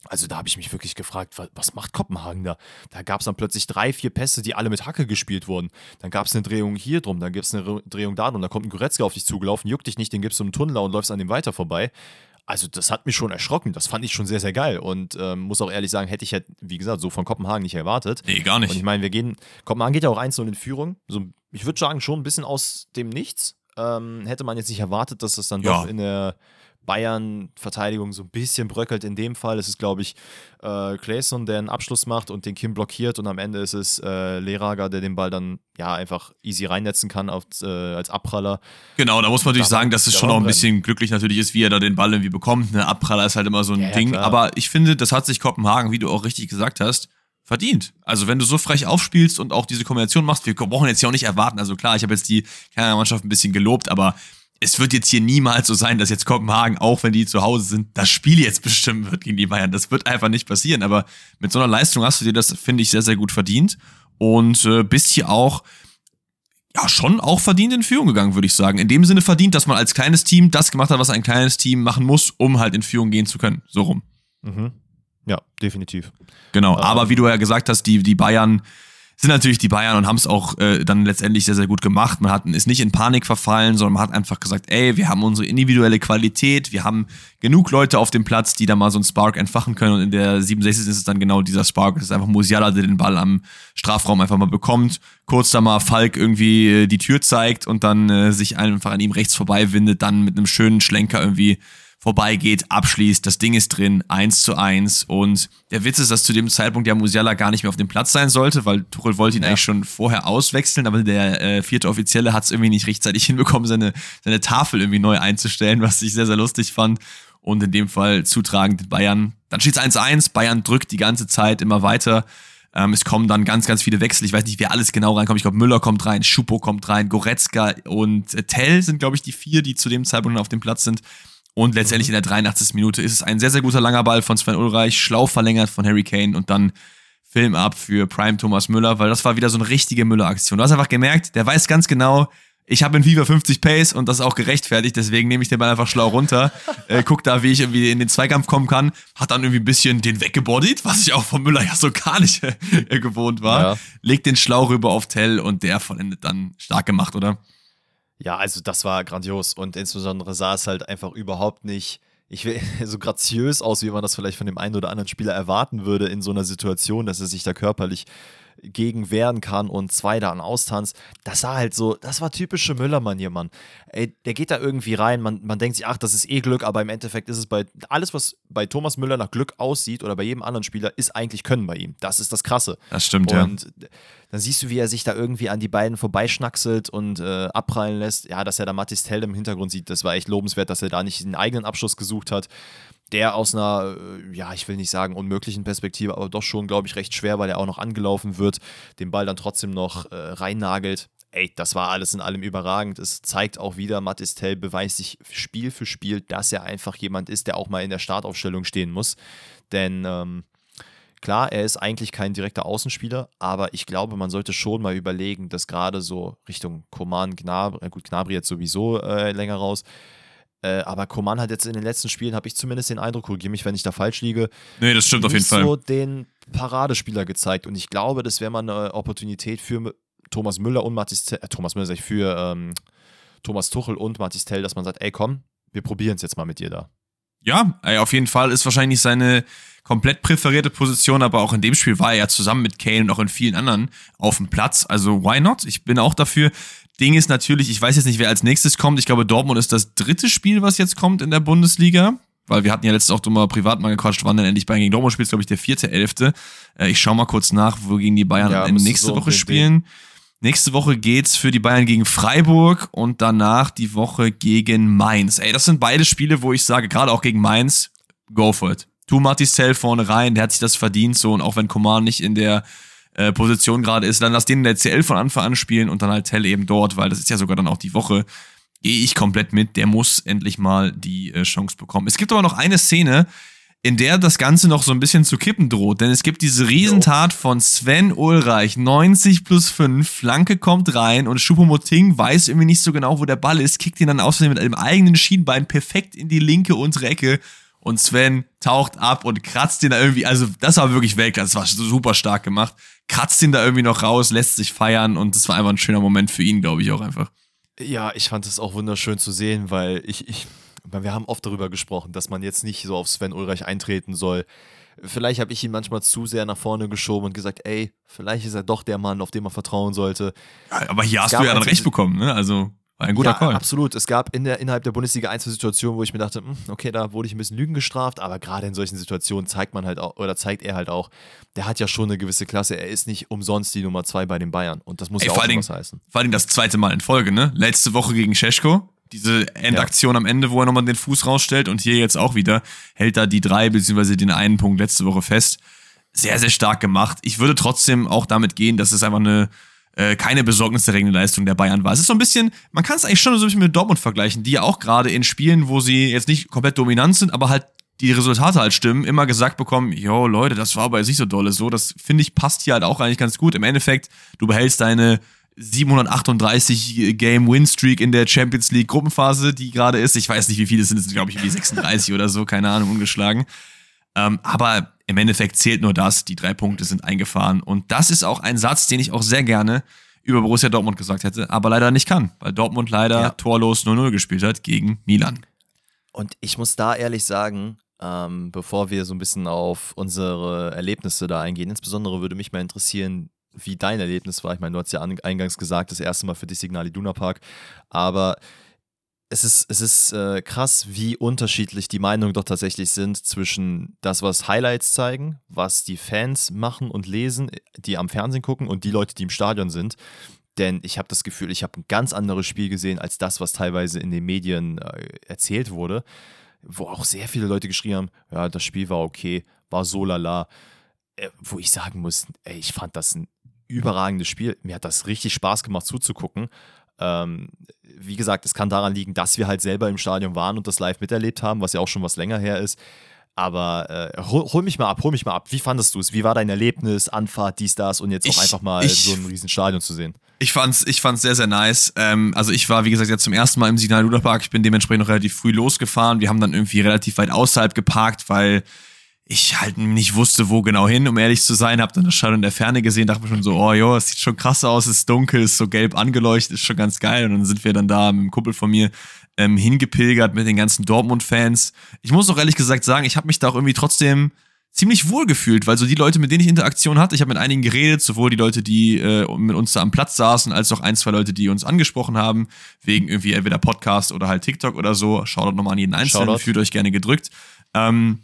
Also da habe ich mich wirklich gefragt, was macht Kopenhagen da? Da gab es dann plötzlich drei, vier Pässe, die alle mit Hacke gespielt wurden. Dann gab es eine Drehung hier drum, dann gibt es eine Drehung da drum, dann kommt ein Goretzka auf dich zugelaufen, juckt dich nicht, den gibst du im Tunnel und läufst an dem weiter vorbei. Also das hat mich schon erschrocken. Das fand ich schon sehr, sehr geil. Und ähm, muss auch ehrlich sagen, hätte ich halt, wie gesagt, so von Kopenhagen nicht erwartet. Nee, gar nicht. Und ich meine, wir gehen, Kopenhagen geht ja auch 1 in Führung. So, ich würde sagen, schon ein bisschen aus dem Nichts. Ähm, hätte man jetzt nicht erwartet, dass das dann ja. doch in der Bayern-Verteidigung so ein bisschen bröckelt. In dem Fall ist es, glaube ich, äh, Clayson, der einen Abschluss macht und den Kim blockiert und am Ende ist es äh, Lehrager, der den Ball dann ja einfach easy reinnetzen kann auf, äh, als Abpraller. Genau, da muss man natürlich da sagen, dass es schon auch ein bisschen glücklich natürlich ist, wie er da den Ball irgendwie bekommt. Eine Abpraller ist halt immer so ein ja, Ding. Ja, Aber ich finde, das hat sich Kopenhagen, wie du auch richtig gesagt hast, verdient. Also wenn du so frech aufspielst und auch diese Kombination machst, wir brauchen jetzt ja auch nicht erwarten. Also klar, ich habe jetzt die keine Mannschaft ein bisschen gelobt, aber es wird jetzt hier niemals so sein, dass jetzt Kopenhagen, auch wenn die zu Hause sind, das Spiel jetzt bestimmen wird gegen die Bayern. Das wird einfach nicht passieren. Aber mit so einer Leistung hast du dir das, finde ich, sehr, sehr gut verdient. Und äh, bist hier auch, ja, schon auch verdient in Führung gegangen, würde ich sagen. In dem Sinne verdient, dass man als kleines Team das gemacht hat, was ein kleines Team machen muss, um halt in Führung gehen zu können. So rum. Mhm. Ja, definitiv. Genau, aber wie du ja gesagt hast, die, die Bayern sind natürlich die Bayern und haben es auch äh, dann letztendlich sehr, sehr gut gemacht. Man hat, ist nicht in Panik verfallen, sondern man hat einfach gesagt, ey, wir haben unsere individuelle Qualität, wir haben genug Leute auf dem Platz, die da mal so einen Spark entfachen können. Und in der 67. ist es dann genau dieser Spark. Es ist einfach Musiala, der den Ball am Strafraum einfach mal bekommt. Kurz da mal Falk irgendwie äh, die Tür zeigt und dann äh, sich einfach an ihm rechts vorbei windet, dann mit einem schönen Schlenker irgendwie vorbeigeht, abschließt, das Ding ist drin, 1 zu 1. Und der Witz ist, dass zu dem Zeitpunkt der Musiala gar nicht mehr auf dem Platz sein sollte, weil Tuchel wollte ihn ja. eigentlich schon vorher auswechseln, aber der äh, vierte Offizielle hat es irgendwie nicht rechtzeitig hinbekommen, seine, seine Tafel irgendwie neu einzustellen, was ich sehr, sehr lustig fand. Und in dem Fall zutragend Bayern. Dann steht es 1-1, Bayern drückt die ganze Zeit immer weiter. Ähm, es kommen dann ganz, ganz viele Wechsel. Ich weiß nicht, wer alles genau reinkommt. Ich glaube, Müller kommt rein, Schupo kommt rein, Goretzka und äh, Tell sind, glaube ich, die vier, die zu dem Zeitpunkt auf dem Platz sind. Und letztendlich mhm. in der 83. Minute ist es ein sehr, sehr guter langer Ball von Sven Ulreich, schlau verlängert von Harry Kane und dann Film ab für Prime Thomas Müller, weil das war wieder so eine richtige Müller-Aktion. Du hast einfach gemerkt, der weiß ganz genau, ich habe in FIFA 50 Pace und das ist auch gerechtfertigt, deswegen nehme ich den Ball einfach schlau runter, äh, guck da, wie ich irgendwie in den Zweikampf kommen kann, hat dann irgendwie ein bisschen den weggebodied, was ich auch von Müller ja so gar nicht äh, gewohnt war, ja. legt den schlau rüber auf Tell und der vollendet dann stark gemacht, oder? Ja, also das war grandios und insbesondere sah es halt einfach überhaupt nicht ich will, so graziös aus, wie man das vielleicht von dem einen oder anderen Spieler erwarten würde in so einer Situation, dass er sich da körperlich gegen wehren kann und zwei da an Austanz. Das sah halt so, das war typische Müllermann Mann. Ey, der geht da irgendwie rein, man, man denkt sich, ach, das ist eh Glück, aber im Endeffekt ist es bei alles, was bei Thomas Müller nach Glück aussieht oder bei jedem anderen Spieler, ist eigentlich Können bei ihm. Das ist das Krasse. Das stimmt, und ja. dann siehst du, wie er sich da irgendwie an die beiden vorbeischnackselt und äh, abprallen lässt. Ja, dass er da Matis Tell im Hintergrund sieht, das war echt lobenswert, dass er da nicht den eigenen Abschluss gesucht hat. Der aus einer, äh, ja, ich will nicht sagen unmöglichen Perspektive, aber doch schon, glaube ich, recht schwer, weil er auch noch angelaufen wird, den Ball dann trotzdem noch äh, reinnagelt. Ey, das war alles in allem überragend. Es zeigt auch wieder, Matistel beweist sich Spiel für Spiel, dass er einfach jemand ist, der auch mal in der Startaufstellung stehen muss. Denn ähm, klar, er ist eigentlich kein direkter Außenspieler, aber ich glaube, man sollte schon mal überlegen, dass gerade so Richtung Koman, Gnabry, äh, gut, Gnabry jetzt sowieso äh, länger raus, äh, aber Koman hat jetzt in den letzten Spielen, habe ich zumindest den Eindruck, korrigiere mich, wenn ich da falsch liege. Nee, das stimmt auf jeden Fall. so den Paradespieler gezeigt. Und ich glaube, das wäre mal eine Opportunität für Thomas Müller und Mathis Tell, äh, Thomas Müller, sag ich, für ähm, Thomas Tuchel und Mathis Tell, dass man sagt, ey komm, wir probieren es jetzt mal mit dir da. Ja, ey, auf jeden Fall ist wahrscheinlich seine komplett präferierte Position, aber auch in dem Spiel war er ja zusammen mit Kane und auch in vielen anderen auf dem Platz. Also why not? Ich bin auch dafür. Ding ist natürlich, ich weiß jetzt nicht, wer als nächstes kommt. Ich glaube, Dortmund ist das dritte Spiel, was jetzt kommt in der Bundesliga. Weil wir hatten ja letztes auch mal privat mal gequatscht, wann denn endlich Bayern gegen Dortmund spielt, glaube ich, der vierte, elfte. Äh, ich schau mal kurz nach, wo gegen die Bayern ja, nächste so Woche spielen. Nächste Woche geht's für die Bayern gegen Freiburg und danach die Woche gegen Mainz. Ey, das sind beide Spiele, wo ich sage, gerade auch gegen Mainz, go for it. Tu Marticel vorne rein, der hat sich das verdient so und auch wenn Coman nicht in der äh, Position gerade ist, dann lass den in der CL von Anfang an spielen und dann halt Tell eben dort, weil das ist ja sogar dann auch die Woche. Gehe ich komplett mit, der muss endlich mal die äh, Chance bekommen. Es gibt aber noch eine Szene, in der das Ganze noch so ein bisschen zu kippen droht, denn es gibt diese Riesentat von Sven Ulreich, 90 plus 5, Flanke kommt rein und Schupomoting weiß irgendwie nicht so genau, wo der Ball ist, kickt ihn dann außerdem mit einem eigenen Schienbein perfekt in die linke untere Ecke und Sven taucht ab und kratzt ihn da irgendwie, also das war wirklich Weltklasse, das war super stark gemacht, kratzt ihn da irgendwie noch raus, lässt sich feiern und das war einfach ein schöner Moment für ihn, glaube ich auch einfach. Ja, ich fand es auch wunderschön zu sehen, weil ich, ich, wir haben oft darüber gesprochen, dass man jetzt nicht so auf Sven Ulreich eintreten soll. Vielleicht habe ich ihn manchmal zu sehr nach vorne geschoben und gesagt, ey, vielleicht ist er doch der Mann, auf den man vertrauen sollte. Ja, aber hier hast du ja dann recht bekommen, ne? Also war ein guter ja, Call. Absolut. Es gab in der, innerhalb der Bundesliga ein, zwei Situationen, wo ich mir dachte, hm, okay, da wurde ich ein bisschen Lügen gestraft, aber gerade in solchen Situationen zeigt man halt auch, oder zeigt er halt auch, der hat ja schon eine gewisse Klasse. Er ist nicht umsonst die Nummer zwei bei den Bayern. Und das muss Ey, ja auch was heißen. Vor allem das zweite Mal in Folge, ne? Letzte Woche gegen Scheschko. Diese Endaktion ja. am Ende, wo er nochmal den Fuß rausstellt und hier jetzt auch wieder, hält da die drei beziehungsweise den einen Punkt letzte Woche fest. Sehr, sehr stark gemacht. Ich würde trotzdem auch damit gehen, dass es einfach eine äh, keine besorgniserregende Leistung der Bayern war. Es ist so ein bisschen, man kann es eigentlich schon so ein bisschen mit Dortmund vergleichen, die ja auch gerade in Spielen, wo sie jetzt nicht komplett dominant sind, aber halt die Resultate halt stimmen, immer gesagt bekommen, jo Leute, das war jetzt nicht so dolle. So, das finde ich passt hier halt auch eigentlich ganz gut. Im Endeffekt, du behältst deine 738 Game Win Streak in der Champions League Gruppenphase, die gerade ist. Ich weiß nicht, wie viele sind, es sind glaube ich wie 36 oder so, keine Ahnung, ungeschlagen. Ähm, aber im Endeffekt zählt nur das, die drei Punkte sind eingefahren. Und das ist auch ein Satz, den ich auch sehr gerne über Borussia Dortmund gesagt hätte, aber leider nicht kann, weil Dortmund leider ja. torlos 0-0 gespielt hat gegen Milan. Und ich muss da ehrlich sagen, ähm, bevor wir so ein bisschen auf unsere Erlebnisse da eingehen, insbesondere würde mich mal interessieren, wie dein Erlebnis war. Ich meine, du hast ja eingangs gesagt, das erste Mal für die Signal Iduna Park, aber es ist, es ist äh, krass, wie unterschiedlich die Meinungen doch tatsächlich sind zwischen das, was Highlights zeigen, was die Fans machen und lesen, die am Fernsehen gucken und die Leute, die im Stadion sind. Denn ich habe das Gefühl, ich habe ein ganz anderes Spiel gesehen als das, was teilweise in den Medien äh, erzählt wurde, wo auch sehr viele Leute geschrien haben, ja, das Spiel war okay, war so lala. Äh, wo ich sagen muss, ey, ich fand das ein überragendes Spiel. Mir hat das richtig Spaß gemacht zuzugucken. Ähm, wie gesagt, es kann daran liegen, dass wir halt selber im Stadion waren und das live miterlebt haben, was ja auch schon was länger her ist. Aber äh, hol, hol, mich mal ab, hol mich mal ab. Wie fandest du es? Wie war dein Erlebnis, Anfahrt, dies, das und jetzt ich, auch einfach mal ich, so ein riesen Stadion zu sehen? Ich fand's, ich fand's sehr, sehr nice. Ähm, also ich war, wie gesagt, jetzt zum ersten Mal im Signal Luna Park. Ich bin dementsprechend noch relativ früh losgefahren. Wir haben dann irgendwie relativ weit außerhalb geparkt, weil ich halt nicht wusste, wo genau hin, um ehrlich zu sein. Hab dann das Stadion in der Ferne gesehen, dachte mir schon so, oh jo, es sieht schon krass aus, es ist dunkel, ist so gelb angeleuchtet, ist schon ganz geil. Und dann sind wir dann da mit einem Kumpel von mir ähm, hingepilgert mit den ganzen Dortmund-Fans. Ich muss auch ehrlich gesagt sagen, ich habe mich da auch irgendwie trotzdem ziemlich wohl gefühlt, weil so die Leute, mit denen ich Interaktion hatte, ich habe mit einigen geredet, sowohl die Leute, die äh, mit uns da am Platz saßen, als auch ein, zwei Leute, die uns angesprochen haben, wegen irgendwie entweder Podcast oder halt TikTok oder so. Shoutout nochmal an jeden Einzelnen, Shoutout. fühlt euch gerne gedrückt. Ähm,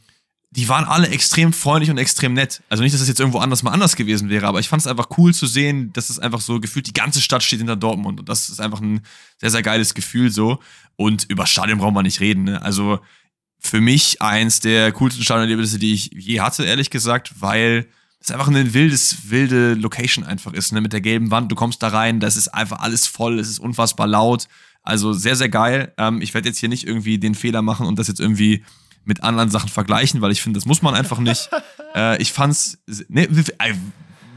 die waren alle extrem freundlich und extrem nett. Also nicht, dass das jetzt irgendwo anders mal anders gewesen wäre, aber ich fand es einfach cool zu sehen, dass es einfach so gefühlt, die ganze Stadt steht hinter Dortmund. Und das ist einfach ein sehr, sehr geiles Gefühl so. Und über Stadion brauchen wir nicht reden. Ne? Also für mich eins der coolsten Stadionerlebnisse, die ich je hatte, ehrlich gesagt, weil es einfach eine wildes, wilde Location einfach ist, ne? Mit der gelben Wand, du kommst da rein, das ist einfach alles voll, es ist unfassbar laut. Also sehr, sehr geil. Ähm, ich werde jetzt hier nicht irgendwie den Fehler machen und das jetzt irgendwie mit anderen Sachen vergleichen, weil ich finde, das muss man einfach nicht. äh, ich fand's. Ne,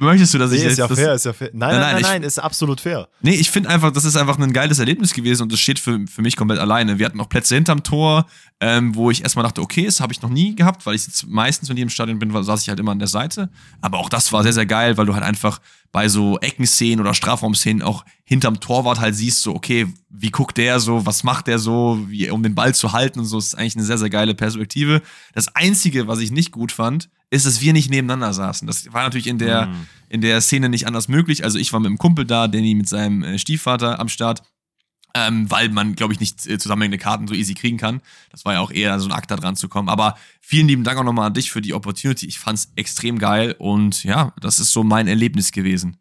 möchtest du, dass nee, ich ist ja das, fair, ist ja fair. Nein, nein, nein, nein, nein ich, ist absolut fair. Nee, ich finde einfach, das ist einfach ein geiles Erlebnis gewesen und das steht für, für mich komplett alleine. Wir hatten auch Plätze hinterm Tor, ähm, wo ich erstmal dachte, okay, das habe ich noch nie gehabt, weil ich jetzt meistens, wenn ich im Stadion bin, saß ich halt immer an der Seite. Aber auch das war sehr, sehr geil, weil du halt einfach bei so Eckenszenen oder Strafraumszenen auch hinterm Torwart halt siehst, so, okay, wie guckt der so, was macht der so, wie, um den Ball zu halten und so, das ist eigentlich eine sehr, sehr geile Perspektive. Das Einzige, was ich nicht gut fand, ist, dass wir nicht nebeneinander saßen. Das war natürlich in der, mm. in der Szene nicht anders möglich. Also ich war mit einem Kumpel da, Danny mit seinem äh, Stiefvater am Start ähm, weil man, glaube ich, nicht äh, zusammenhängende Karten so easy kriegen kann. Das war ja auch eher so ein Akt da dran zu kommen. Aber vielen lieben Dank auch nochmal an dich für die Opportunity. Ich fand's extrem geil und ja, das ist so mein Erlebnis gewesen.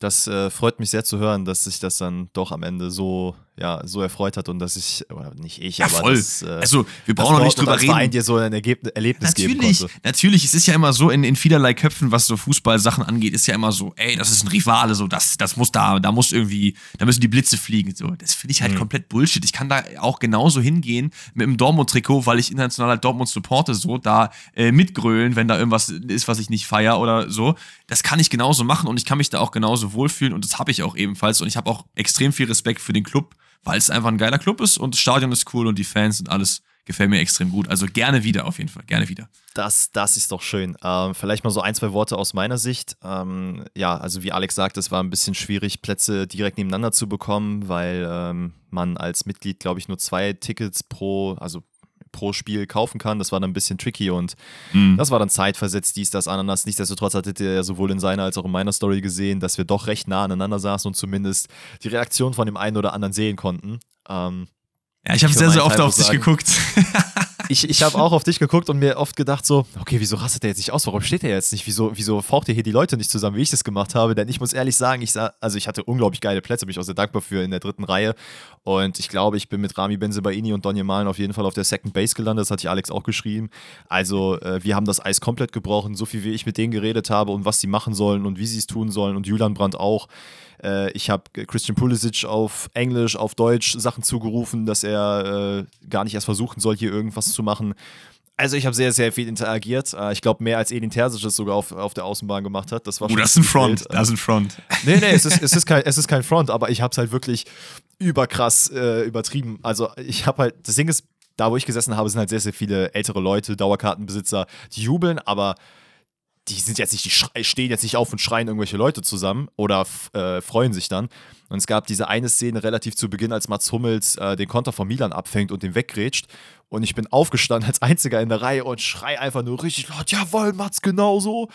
Das äh, freut mich sehr zu hören, dass sich das dann doch am Ende so ja, so erfreut hat und dass ich, oder nicht ich, ja, aber voll. Das, äh, also wir brauchen noch nicht drüber reden. Verein dir so ein Ergebnis, Erlebnis natürlich, geben konnte. Natürlich, es ist ja immer so in, in vielerlei Köpfen, was so Fußballsachen angeht, ist ja immer so, ey, das ist ein Rivale, so das, das muss da, da muss irgendwie, da müssen die Blitze fliegen. So, das finde ich halt mhm. komplett Bullshit. Ich kann da auch genauso hingehen mit dem Dortmund-Trikot, weil ich international halt Dortmund supporte, so da äh, mitgrölen, wenn da irgendwas ist, was ich nicht feier oder so. Das kann ich genauso machen und ich kann mich da auch genauso wohlfühlen und das habe ich auch ebenfalls und ich habe auch extrem viel Respekt für den Club weil es einfach ein geiler Club ist und das Stadion ist cool und die Fans und alles gefällt mir extrem gut. Also gerne wieder auf jeden Fall, gerne wieder. Das, das ist doch schön. Ähm, vielleicht mal so ein, zwei Worte aus meiner Sicht. Ähm, ja, also wie Alex sagt, es war ein bisschen schwierig, Plätze direkt nebeneinander zu bekommen, weil ähm, man als Mitglied, glaube ich, nur zwei Tickets pro, also pro Spiel kaufen kann. Das war dann ein bisschen tricky und mhm. das war dann zeitversetzt, dies, das, Ananas. Nichtsdestotrotz hattet ihr ja sowohl in seiner als auch in meiner Story gesehen, dass wir doch recht nah aneinander saßen und zumindest die Reaktion von dem einen oder anderen sehen konnten. Ähm, ja, ich habe sehr, sehr oft auf dich geguckt. ich, ich habe auch auf dich geguckt und mir oft gedacht so, okay, wieso rastet der jetzt nicht aus? Warum steht der jetzt nicht? Wieso, wieso faucht ihr hier die Leute nicht zusammen, wie ich das gemacht habe? Denn ich muss ehrlich sagen, ich sah, also ich hatte unglaublich geile Plätze, bin ich auch sehr dankbar für in der dritten Reihe. Und ich glaube, ich bin mit Rami Benzebaini und Donny Malen auf jeden Fall auf der Second Base gelandet. Das hat ich Alex auch geschrieben. Also äh, wir haben das Eis komplett gebrochen, so viel wie ich mit denen geredet habe und was sie machen sollen und wie sie es tun sollen und Julian Brandt auch. Äh, ich habe Christian Pulisic auf Englisch, auf Deutsch Sachen zugerufen, dass er äh, gar nicht erst versuchen soll, hier irgendwas zu machen. Also ich habe sehr, sehr viel interagiert. Äh, ich glaube, mehr als Edin Terzic es sogar auf, auf der Außenbahn gemacht hat. Das war oh, das ist ein Front. Das ist ein Front. Nee, nee, es ist, es ist, kein, es ist kein Front, aber ich habe es halt wirklich überkrass äh, übertrieben. Also ich habe halt, das Ding ist, da wo ich gesessen habe, sind halt sehr, sehr viele ältere Leute, Dauerkartenbesitzer, die jubeln, aber die sind jetzt nicht, die stehen jetzt nicht auf und schreien irgendwelche Leute zusammen oder äh, freuen sich dann. Und es gab diese eine Szene relativ zu Beginn, als Mats Hummels äh, den Konter von Milan abfängt und den weggrätscht. Und ich bin aufgestanden als einziger in der Reihe und schrei einfach nur richtig laut, jawohl, Mats, genauso.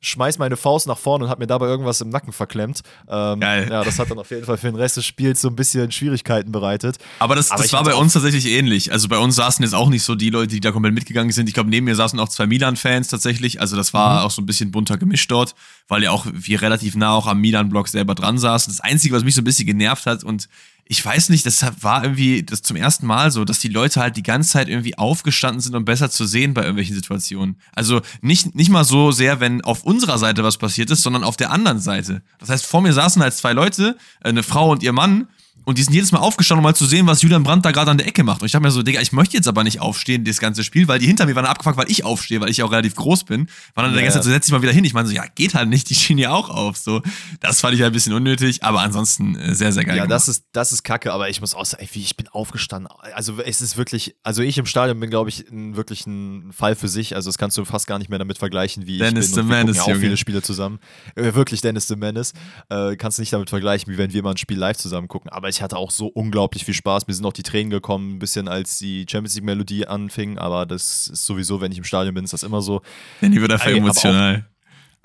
Schmeiß meine Faust nach vorne und hab mir dabei irgendwas im Nacken verklemmt. Ähm, Geil. Ja, das hat dann auf jeden Fall für den Rest des Spiels so ein bisschen Schwierigkeiten bereitet. Aber das, Aber das war bei uns tatsächlich ähnlich. Also bei uns saßen jetzt auch nicht so die Leute, die da komplett mitgegangen sind. Ich glaube, neben mir saßen auch zwei Milan-Fans tatsächlich. Also das war mhm. auch so ein bisschen bunter gemischt dort, weil ja auch wir relativ nah auch am Milan-Block selber dran saßen. Das Einzige, was mich so ein bisschen genervt hat und ich weiß nicht, das war irgendwie das zum ersten Mal so, dass die Leute halt die ganze Zeit irgendwie aufgestanden sind, um besser zu sehen bei irgendwelchen Situationen. Also nicht, nicht mal so sehr, wenn auf unserer Seite was passiert ist, sondern auf der anderen Seite. Das heißt, vor mir saßen halt zwei Leute, eine Frau und ihr Mann, und die sind jedes Mal aufgestanden, um mal zu sehen, was Julian Brandt da gerade an der Ecke macht. Und ich dachte mir so, Digga, ich möchte jetzt aber nicht aufstehen, das ganze Spiel, weil die hinter mir waren abgefuckt, weil ich aufstehe, weil ich auch relativ groß bin. War dann ja, der ganze Zeit so, setz dich mal wieder hin. Ich meine so, ja, geht halt nicht, die schienen ja auch auf. So, das fand ich halt ein bisschen unnötig, aber ansonsten äh, sehr, sehr geil. Ja, gemacht. das ist, das ist kacke, aber ich muss auch sagen, wie ich bin aufgestanden. Also es ist wirklich, also ich im Stadion bin, glaube ich, ein, wirklich ein Fall für sich. Also das kannst du fast gar nicht mehr damit vergleichen, wie Dennis ich bin. The Menace, ja auch viele Spiele zusammen. Äh, wirklich Dennis the Menace. Äh, kannst du nicht damit vergleichen, wie wenn wir mal ein Spiel live zusammen gucken. Aber ich hatte auch so unglaublich viel Spaß. Mir sind auch die Tränen gekommen, ein bisschen als die Champions League-Melodie anfing, aber das ist sowieso, wenn ich im Stadion bin, ist das immer so. Danny wird dafür emotional.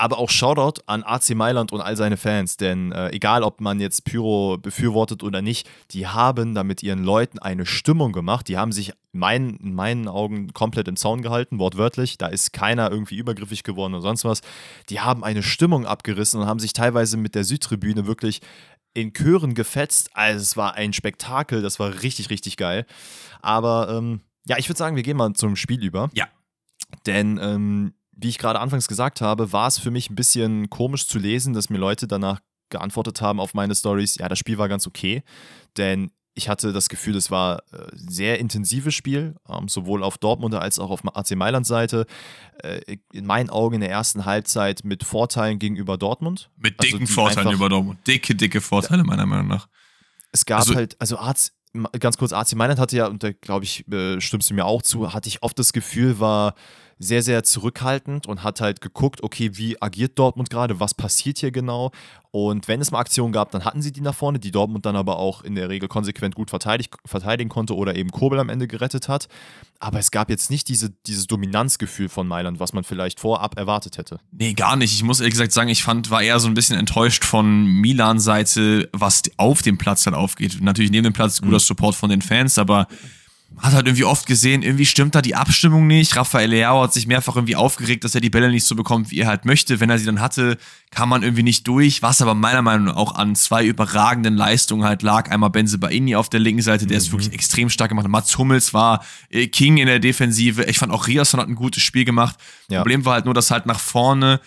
Aber auch Shoutout an AC Mailand und all seine Fans, denn äh, egal ob man jetzt Pyro befürwortet oder nicht, die haben da mit ihren Leuten eine Stimmung gemacht. Die haben sich mein, in meinen Augen komplett im Zaun gehalten, wortwörtlich. Da ist keiner irgendwie übergriffig geworden oder sonst was. Die haben eine Stimmung abgerissen und haben sich teilweise mit der Südtribüne wirklich in Chören gefetzt. Also es war ein Spektakel, das war richtig, richtig geil. Aber ähm, Ja, ich würde sagen, wir gehen mal zum Spiel über. Ja. Denn, ähm, wie ich gerade anfangs gesagt habe, war es für mich ein bisschen komisch zu lesen, dass mir Leute danach geantwortet haben auf meine Stories, ja, das Spiel war ganz okay. Denn ich hatte das Gefühl, es war ein äh, sehr intensives Spiel, ähm, sowohl auf Dortmunder als auch auf AC Mailand Seite. Äh, in meinen Augen in der ersten Halbzeit mit Vorteilen gegenüber Dortmund. Mit also dicken also Vorteilen über Dortmund. Dicke, dicke Vorteile, meiner Meinung nach. Es gab also, halt, also AC, ganz kurz, AC Mailand hatte ja, und da glaube ich, äh, stimmst du mir auch zu, hatte ich oft das Gefühl, war sehr, sehr zurückhaltend und hat halt geguckt, okay, wie agiert Dortmund gerade, was passiert hier genau. Und wenn es mal Aktionen gab, dann hatten sie die nach vorne, die Dortmund dann aber auch in der Regel konsequent gut verteidig, verteidigen konnte oder eben Kobel am Ende gerettet hat. Aber es gab jetzt nicht diese, dieses Dominanzgefühl von Mailand, was man vielleicht vorab erwartet hätte. Nee, gar nicht. Ich muss ehrlich gesagt sagen, ich fand, war eher so ein bisschen enttäuscht von Milan-Seite, was auf dem Platz dann aufgeht. Natürlich neben dem Platz guter mhm. Support von den Fans, aber hat halt irgendwie oft gesehen, irgendwie stimmt da die Abstimmung nicht. Raphael Leao hat sich mehrfach irgendwie aufgeregt, dass er die Bälle nicht so bekommt, wie er halt möchte. Wenn er sie dann hatte, kam man irgendwie nicht durch, was aber meiner Meinung nach auch an zwei überragenden Leistungen halt lag. Einmal Benze Baini auf der linken Seite, der mhm. es wirklich extrem stark gemacht hat. Mats Hummels war äh, King in der Defensive. Ich fand auch Riasson hat ein gutes Spiel gemacht. Ja. Problem war halt nur, dass halt nach vorne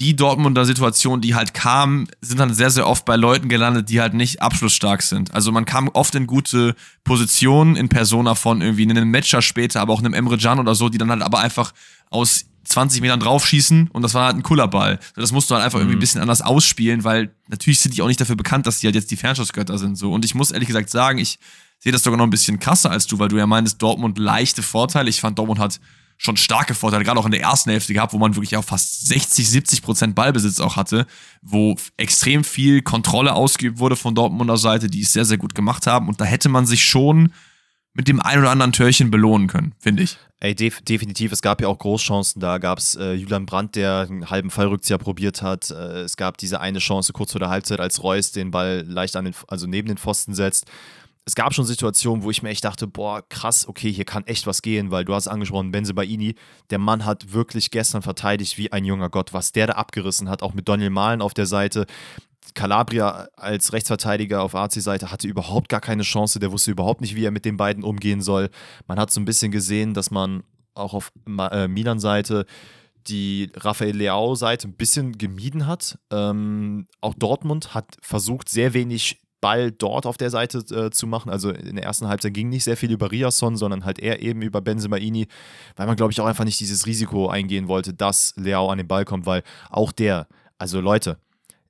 die Dortmunder Situation, die halt kam, sind dann sehr, sehr oft bei Leuten gelandet, die halt nicht abschlussstark sind. Also man kam oft in gute Positionen in Persona von irgendwie einem Matcher später, aber auch einem Emre Can oder so, die dann halt aber einfach aus 20 Metern draufschießen und das war halt ein cooler Ball. Das musst du halt einfach mhm. irgendwie ein bisschen anders ausspielen, weil natürlich sind die auch nicht dafür bekannt, dass die halt jetzt die Fernschussgötter sind. So. Und ich muss ehrlich gesagt sagen, ich sehe das sogar noch ein bisschen krasser als du, weil du ja meintest, Dortmund leichte Vorteile. Ich fand, Dortmund hat schon starke Vorteile, gerade auch in der ersten Hälfte gehabt, wo man wirklich auch fast 60, 70 Prozent Ballbesitz auch hatte, wo extrem viel Kontrolle ausgeübt wurde von Dortmunder Seite, die es sehr, sehr gut gemacht haben. Und da hätte man sich schon mit dem ein oder anderen Törchen belohnen können, finde ich. Ey, def definitiv. Es gab ja auch Großchancen. Da gab es äh, Julian Brandt, der einen halben Fallrückzieher probiert hat. Äh, es gab diese eine Chance kurz vor der Halbzeit, als Reus den Ball leicht an den, also neben den Pfosten setzt es gab schon Situationen, wo ich mir echt dachte, boah, krass, okay, hier kann echt was gehen, weil du hast angesprochen, Benze Baini, der Mann hat wirklich gestern verteidigt wie ein junger Gott, was der da abgerissen hat, auch mit Daniel Mahlen auf der Seite. Calabria als Rechtsverteidiger auf AC-Seite hatte überhaupt gar keine Chance, der wusste überhaupt nicht, wie er mit den beiden umgehen soll. Man hat so ein bisschen gesehen, dass man auch auf äh, Milan-Seite die Rafael Leao-Seite ein bisschen gemieden hat. Ähm, auch Dortmund hat versucht, sehr wenig Ball dort auf der Seite äh, zu machen. Also in der ersten Halbzeit ging nicht sehr viel über Riasson, sondern halt eher eben über Benzemaini, weil man, glaube ich, auch einfach nicht dieses Risiko eingehen wollte, dass Leao an den Ball kommt, weil auch der, also Leute,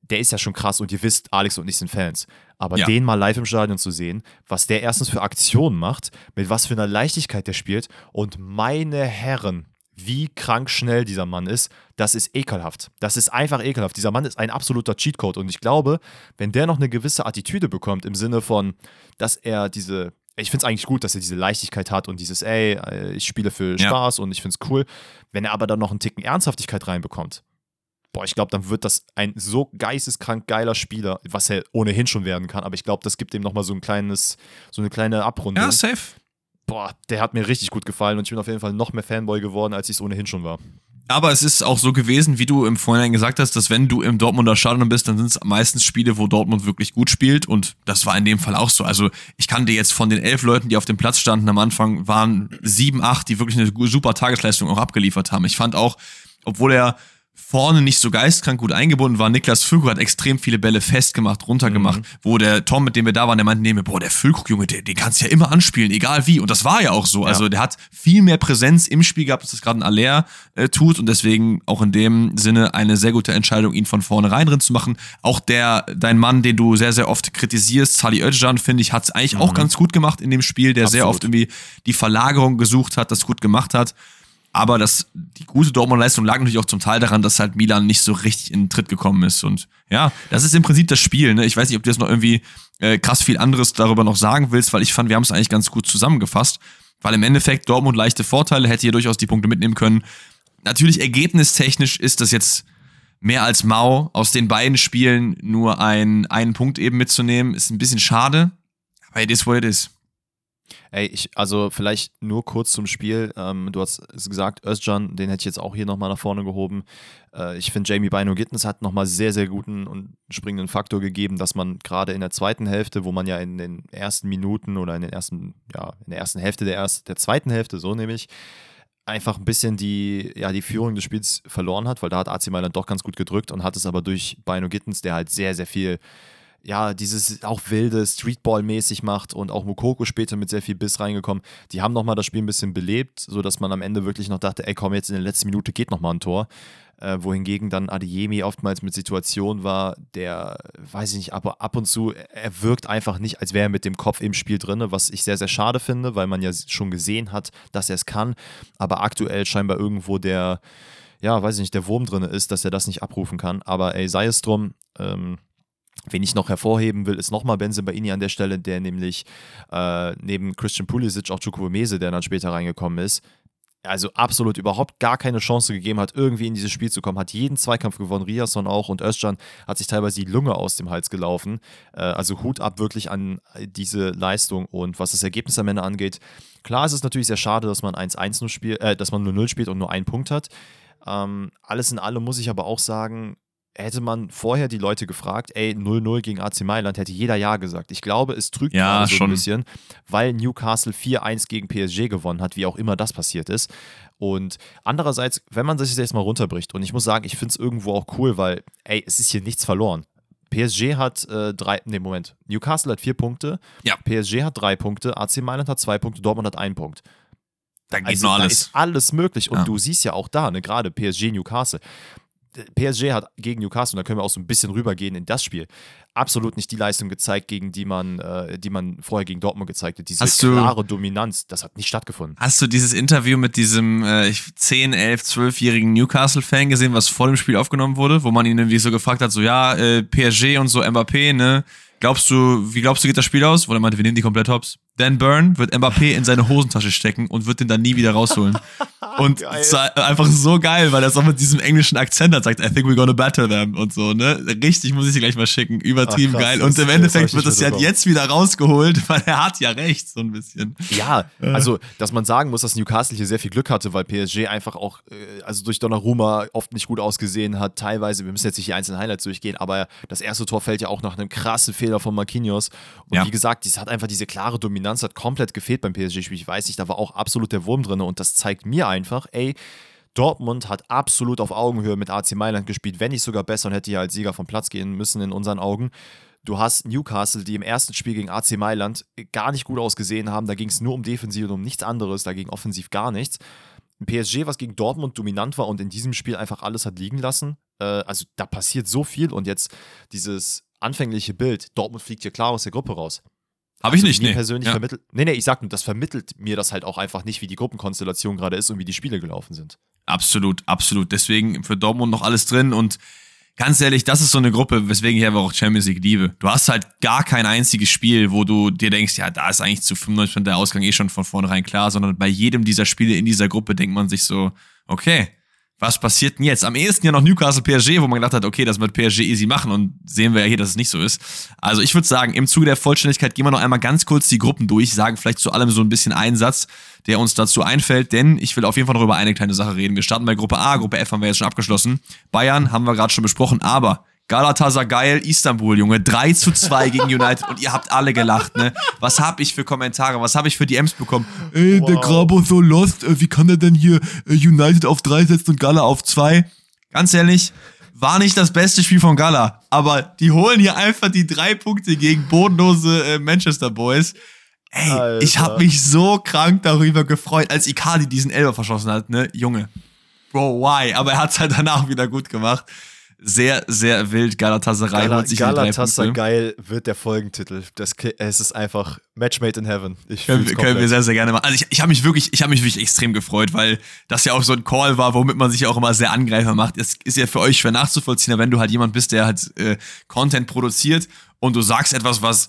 der ist ja schon krass und ihr wisst, Alex und ich sind Fans. Aber ja. den mal live im Stadion zu sehen, was der erstens für Aktionen macht, mit was für einer Leichtigkeit der spielt und meine Herren, wie krank schnell dieser Mann ist, das ist ekelhaft. Das ist einfach ekelhaft. Dieser Mann ist ein absoluter Cheatcode. Und ich glaube, wenn der noch eine gewisse Attitüde bekommt, im Sinne von, dass er diese, ich finde es eigentlich gut, dass er diese Leichtigkeit hat und dieses, ey, äh, ich spiele für Spaß ja. und ich finde es cool. Wenn er aber dann noch einen Ticken Ernsthaftigkeit reinbekommt, boah, ich glaube, dann wird das ein so geisteskrank geiler Spieler, was er ohnehin schon werden kann. Aber ich glaube, das gibt ihm nochmal so ein kleines, so eine kleine Abrundung. Ja, safe boah, der hat mir richtig gut gefallen und ich bin auf jeden Fall noch mehr Fanboy geworden, als ich es ohnehin schon war. Aber es ist auch so gewesen, wie du im Vorhinein gesagt hast, dass wenn du im Dortmunder Stadion bist, dann sind es meistens Spiele, wo Dortmund wirklich gut spielt. Und das war in dem Fall auch so. Also ich kannte jetzt von den elf Leuten, die auf dem Platz standen am Anfang, waren sieben, acht, die wirklich eine super Tagesleistung auch abgeliefert haben. Ich fand auch, obwohl er vorne nicht so geistkrank gut eingebunden war. Niklas Füllkrug hat extrem viele Bälle festgemacht, runtergemacht, mhm. wo der Tom, mit dem wir da waren, der meinte, nee, boah, der Füllkrug, Junge, den, den kannst du ja immer anspielen, egal wie. Und das war ja auch so. Ja. Also der hat viel mehr Präsenz im Spiel gehabt, als das gerade ein Aller äh, tut und deswegen auch in dem Sinne eine sehr gute Entscheidung, ihn von vornherein drin zu machen. Auch der, dein Mann, den du sehr, sehr oft kritisierst, Sali Özcan, finde ich, hat es eigentlich mhm. auch ganz gut gemacht in dem Spiel, der Absolut. sehr oft irgendwie die Verlagerung gesucht hat, das gut gemacht hat. Aber das, die gute Dortmunder Leistung lag natürlich auch zum Teil daran, dass halt Milan nicht so richtig in den Tritt gekommen ist. Und ja, das ist im Prinzip das Spiel. Ne? Ich weiß nicht, ob du jetzt noch irgendwie äh, krass viel anderes darüber noch sagen willst, weil ich fand, wir haben es eigentlich ganz gut zusammengefasst. Weil im Endeffekt Dortmund leichte Vorteile, hätte hier durchaus die Punkte mitnehmen können. Natürlich ergebnistechnisch ist das jetzt mehr als mau. Aus den beiden Spielen nur ein, einen Punkt eben mitzunehmen, ist ein bisschen schade. Aber it is what it is. Ey, ich, also vielleicht nur kurz zum Spiel. Ähm, du hast es gesagt, Özcan, den hätte ich jetzt auch hier nochmal nach vorne gehoben. Äh, ich finde, Jamie Bino Gittens hat nochmal sehr, sehr guten und springenden Faktor gegeben, dass man gerade in der zweiten Hälfte, wo man ja in den ersten Minuten oder in den ersten, ja, in der ersten Hälfte der, erst, der zweiten Hälfte, so nämlich, einfach ein bisschen die, ja, die Führung des Spiels verloren hat, weil da hat AC Mailand doch ganz gut gedrückt und hat es aber durch Bino Gittens, der halt sehr, sehr viel ja, dieses auch wilde Streetball-mäßig macht und auch Mukoko später mit sehr viel Biss reingekommen. Die haben nochmal das Spiel ein bisschen belebt, sodass man am Ende wirklich noch dachte, ey komm, jetzt in der letzten Minute geht nochmal ein Tor. Äh, wohingegen dann Adeyemi oftmals mit Situationen war, der, weiß ich nicht, aber ab und zu, er wirkt einfach nicht, als wäre er mit dem Kopf im Spiel drin, was ich sehr, sehr schade finde, weil man ja schon gesehen hat, dass er es kann, aber aktuell scheinbar irgendwo der, ja, weiß ich nicht, der Wurm drin ist, dass er das nicht abrufen kann. Aber ey, sei es drum, ähm, Wen ich noch hervorheben will, ist nochmal Benzin Baini an der Stelle, der nämlich äh, neben Christian Pulisic auch Chukwumese, der dann später reingekommen ist, also absolut überhaupt gar keine Chance gegeben hat, irgendwie in dieses Spiel zu kommen. Hat jeden Zweikampf gewonnen, Riasson auch und Özcan hat sich teilweise die Lunge aus dem Hals gelaufen. Äh, also Hut ab wirklich an diese Leistung und was das Ergebnis am Ende angeht. Klar ist es natürlich sehr schade, dass man 1-1 nur spielt, äh, dass man nur 0 spielt und nur einen Punkt hat. Ähm, alles in allem muss ich aber auch sagen, hätte man vorher die Leute gefragt, ey, 0-0 gegen AC Mailand, hätte jeder Ja gesagt. Ich glaube, es trügt ja, so schon. ein bisschen, weil Newcastle 4-1 gegen PSG gewonnen hat, wie auch immer das passiert ist. Und andererseits, wenn man sich das jetzt mal runterbricht, und ich muss sagen, ich finde es irgendwo auch cool, weil, ey, es ist hier nichts verloren. PSG hat äh, drei, nee, Moment. Newcastle hat vier Punkte, ja. PSG hat drei Punkte, AC Mailand hat zwei Punkte, Dortmund hat einen Punkt. Da geht also, noch alles. Da ist alles möglich. Und Ja. du siehst ja auch da, ne, gerade PSG, Newcastle. PSG hat gegen Newcastle, und da können wir auch so ein bisschen rübergehen in das Spiel, absolut nicht die Leistung gezeigt, gegen die man, äh, die man vorher gegen Dortmund gezeigt hat. Diese Hast du- klare Dominanz, das hat nicht stattgefunden. Hast du dieses Interview mit diesem äh, 10, 11, 12-jährigen Newcastle-Fan gesehen, was vor dem Spiel aufgenommen wurde, wo man ihn irgendwie so gefragt hat, so ja, äh, PSG und so Mbappé, ne? Glaubst du, wie glaubst du, geht das Spiel aus? Wo er meinte, wir nehmen die komplett hops. Dan Burn wird Mbappé in seine Hosentasche stecken und wird den dann nie wieder rausholen. Und es einfach so geil, weil er es auch mit diesem englischen Akzent hat, sagt, I think we're gonna battle them und so, ne? Richtig, muss ich dir gleich mal schicken. Übertrieben krass, geil. Und im Endeffekt wird das ja jetzt wieder rausgeholt, weil er hat ja recht, so ein bisschen. Ja, also, dass man sagen muss, dass Newcastle hier sehr viel Glück hatte, weil PSG einfach auch, äh, also durch Donnarumma oft nicht gut ausgesehen hat. Teilweise, wir müssen jetzt nicht die einzelnen Highlights durchgehen, aber das erste Tor fällt ja auch nach einem krassen Fehler von Marquinhos. Und Ja. wie gesagt, dies hat einfach diese klare Dominanz, hat komplett gefehlt beim PSG-Spiel. Ich weiß nicht, da war auch absolut der Wurm drin und das zeigt mir einfach, ey, Dortmund hat absolut auf Augenhöhe mit AC Mailand gespielt, wenn nicht sogar besser und hätte hier als Sieger vom Platz gehen müssen in unseren Augen. Du hast Newcastle, die im ersten Spiel gegen AC Mailand gar nicht gut ausgesehen haben. Da ging es nur um Defensiv und um nichts anderes, da ging offensiv gar nichts. Ein PSG, was gegen Dortmund dominant war und in diesem Spiel einfach alles hat liegen lassen. Äh, also da passiert so viel und jetzt dieses anfängliche Bild, Dortmund fliegt hier klar aus der Gruppe raus. Habe ich Also nicht, nee. persönlich Ja. vermittelt. Nee, nee, ich sag nur, das vermittelt mir das halt auch einfach nicht, wie die Gruppenkonstellation gerade ist und wie die Spiele gelaufen sind. Absolut, absolut. Deswegen für Dortmund noch alles drin und ganz ehrlich, das ist so eine Gruppe, weswegen ich aber auch Champions League liebe. Du hast halt gar kein einziges Spiel, wo du dir denkst, ja, da ist eigentlich zu 95% der Ausgang eh schon von vornherein klar, sondern bei jedem dieser Spiele in dieser Gruppe denkt man sich so, okay, was passiert denn jetzt? Am ehesten ja noch Newcastle PSG, wo man gedacht hat, okay, das wird PSG easy machen und sehen wir ja hier, dass es nicht so ist. Also ich würde sagen, im Zuge der Vollständigkeit gehen wir noch einmal ganz kurz die Gruppen durch, sagen vielleicht zu allem so ein bisschen einen Satz, der uns dazu einfällt, denn ich will auf jeden Fall noch über eine kleine Sache reden. Wir starten bei Gruppe A, Gruppe F haben wir jetzt schon abgeschlossen. Bayern haben wir gerade schon besprochen, aber Galatasaray geil, Istanbul, Junge, 3 zu 2 gegen United und ihr habt alle gelacht, ne? Was hab ich für Kommentare, was habe ich für DMs bekommen? Ey, der Wow. Grabo so lost, äh, wie kann er denn hier äh, United auf 3 setzen und Gala auf 2? Ganz ehrlich, war nicht das beste Spiel von Gala, aber die holen hier einfach die drei Punkte gegen bodenlose äh, Manchester Boys. Ey, Alter. ich habe mich so krank darüber gefreut, als Icardi diesen Elber verschossen hat, ne? Junge. Bro, why? Aber er hat's halt danach wieder gut gemacht. Sehr, sehr wild. Galatasaray Gala, holt sich Galatasaray geil wird der Folgentitel. Das, es ist einfach Match made in heaven. Ich Können, können wir sehr, sehr gerne machen. Also ich, ich habe mich wirklich, ich habe mich wirklich extrem gefreut, weil das ja auch so ein Call war, womit man sich ja auch immer sehr Angreifer macht. Es ist ja für euch schwer nachzuvollziehen, wenn du halt jemand bist, der halt äh, Content produziert und du sagst etwas, was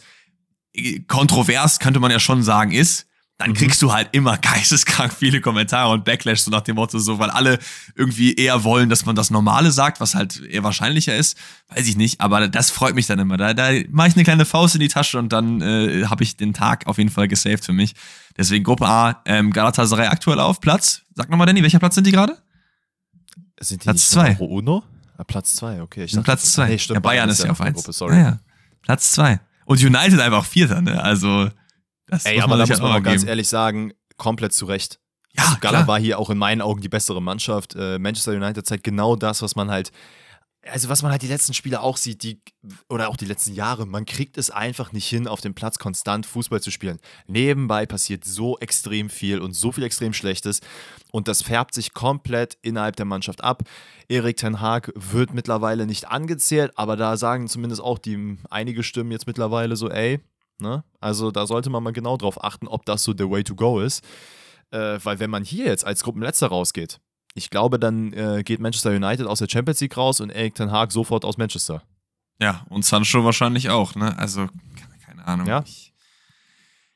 äh, kontrovers, könnte man ja schon sagen, ist, dann kriegst du halt immer geisteskrank viele Kommentare und Backlash, so nach dem Motto, so, weil alle irgendwie eher wollen, dass man das Normale sagt, was halt eher wahrscheinlicher ist. Weiß ich nicht, aber das freut mich dann immer. Da, da mache ich eine kleine Faust in die Tasche und dann äh, habe ich den Tag auf jeden Fall gesaved für mich. Deswegen Gruppe A, ähm, Galatasaray aktuell auf Platz. Sag nochmal, Danny, welcher Platz sind die gerade? Sind die Platz zwei. Uno? Ah, Platz zwei, okay. Ich dachte- Platz zwei. Nee, stimmt, ja, Bayern ist ja auf in der eins. Gruppe, sorry. Ja, ja. Platz zwei. Und United einfach Vierter, ne? Also, das Ey, aber man da muss man auch ganz ehrlich sagen, komplett zu Recht. Ja, also Gala klar. war hier auch in meinen Augen die bessere Mannschaft. Äh, Manchester United zeigt genau das, was man halt, also was man halt die letzten Spiele auch sieht, die, oder auch die letzten Jahre, man kriegt es einfach nicht hin, auf dem Platz konstant Fußball zu spielen. Nebenbei passiert so extrem viel und so viel extrem Schlechtes und das färbt sich komplett innerhalb der Mannschaft ab. Erik Ten Haag wird mittlerweile nicht angezählt, aber da sagen zumindest auch die einige Stimmen jetzt mittlerweile so, ey, ne? Also da sollte man mal genau drauf achten, ob das so der Way to go ist. Äh, weil wenn man hier jetzt als Gruppenletzter rausgeht, ich glaube, dann äh, geht Manchester United aus der Champions League raus und Erik Ten Haag sofort aus Manchester. Ja, und Sancho wahrscheinlich auch, ne? Also, keine Ahnung. Ja. Ich,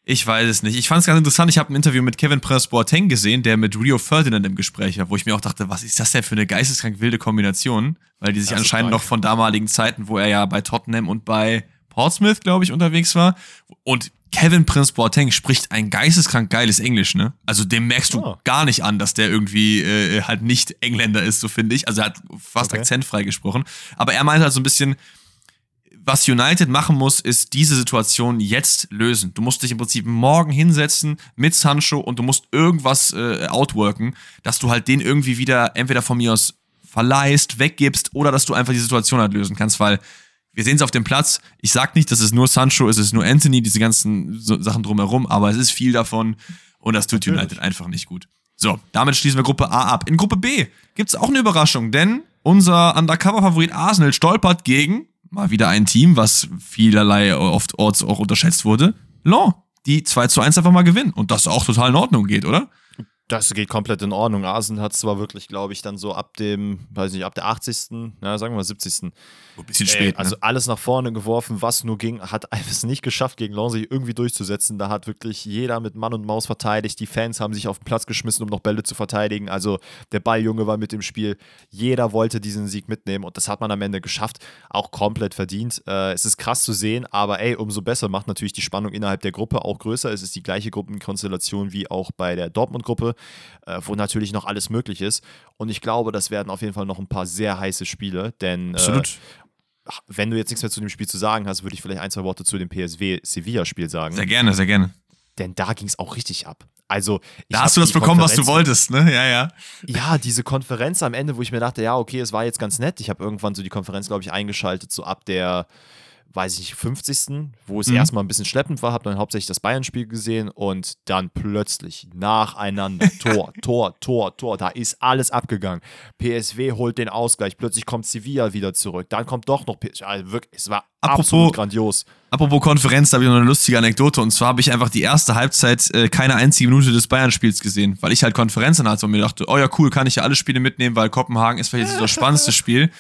ich weiß es nicht. Ich fand es ganz interessant. Ich habe ein Interview mit Kevin Prince Boateng gesehen, der mit Rio Ferdinand im Gespräch war, wo ich mir auch dachte, was ist das denn für eine geisteskrank wilde Kombination? Weil die sich Das anscheinend noch von damaligen Zeiten, wo er ja bei Tottenham und bei Portsmouth, glaube ich, unterwegs war. Und Kevin Prince Boateng spricht ein geisteskrank geiles Englisch, ne? Also dem merkst du Oh. gar nicht an, dass der irgendwie äh, halt nicht Engländer ist, so finde ich. Also er hat fast Okay. akzentfrei gesprochen. Aber er meinte halt so ein bisschen, was United machen muss, ist diese Situation jetzt lösen. Du musst dich im Prinzip morgen hinsetzen mit Sancho und du musst irgendwas äh, outworken, dass du halt den irgendwie wieder entweder von mir aus verleihst, weggibst oder dass du einfach die Situation halt lösen kannst, weil wir sehen es auf dem Platz. Ich sag nicht, dass es nur Sancho, es ist nur Anthony, diese ganzen so Sachen drumherum, aber es ist viel davon und das tut Natürlich. United einfach nicht gut. So, damit schließen wir Gruppe A ab. In Gruppe B gibt's auch eine Überraschung, denn unser Undercover-Favorit Arsenal stolpert gegen mal wieder ein Team, was vielerlei oft orts auch unterschätzt wurde. Lens, die 2 zu 1 einfach mal gewinnen und das auch total in Ordnung geht, oder? Das geht komplett in Ordnung. Arsenal hat zwar wirklich, glaube ich, dann so ab dem, weiß nicht, ab der 80., na, sagen wir mal 70. Ein bisschen spät. also ne? alles nach vorne geworfen, was nur ging, hat es nicht geschafft, gegen Lens sich irgendwie durchzusetzen. Da hat wirklich jeder mit Mann und Maus verteidigt. Die Fans haben sich auf den Platz geschmissen, um noch Bälle zu verteidigen. Also der Balljunge war mit im Spiel. Jeder wollte diesen Sieg mitnehmen und das hat man am Ende geschafft. Auch komplett verdient. Äh, es ist krass zu sehen, aber ey, umso besser macht natürlich die Spannung innerhalb der Gruppe auch größer. Es ist die gleiche Gruppenkonstellation wie auch bei der Dortmund-Gruppe, äh, wo natürlich noch alles möglich ist. Und ich glaube, das werden auf jeden Fall noch ein paar sehr heiße Spiele, denn äh, Absolut. Wenn du jetzt nichts mehr zu dem Spiel zu sagen hast, würde ich vielleicht ein, zwei Worte zu dem PSW-Sevilla-Spiel sagen. Sehr gerne, sehr gerne. Denn da ging es auch richtig ab. Also, ich Da hast du das bekommen, was du wolltest, ne? Ja, ja. Ja, diese Konferenz am Ende, wo ich mir dachte, ja, okay, es war jetzt ganz nett. Ich habe irgendwann so die Konferenz, glaube ich, eingeschaltet, so ab der, weiß ich nicht, 50. Wo es Mhm. erstmal ein bisschen schleppend war, habe dann hauptsächlich das Bayern-Spiel gesehen und dann plötzlich nacheinander Tor, Tor, Tor, Tor. Da ist alles abgegangen. PSW holt den Ausgleich, plötzlich kommt Sevilla wieder zurück. Dann kommt doch noch PSW. Also wirklich, es war Apropos- absolut grandios. Apropos Konferenz, da habe ich noch eine lustige Anekdote. Und zwar habe ich einfach die erste Halbzeit äh, keine einzige Minute des Bayern-Spiels gesehen, weil ich halt Konferenzen hatte und mir dachte, oh ja, cool, kann ich ja alle Spiele mitnehmen, weil Kopenhagen ist vielleicht jetzt das spannendste Spiel.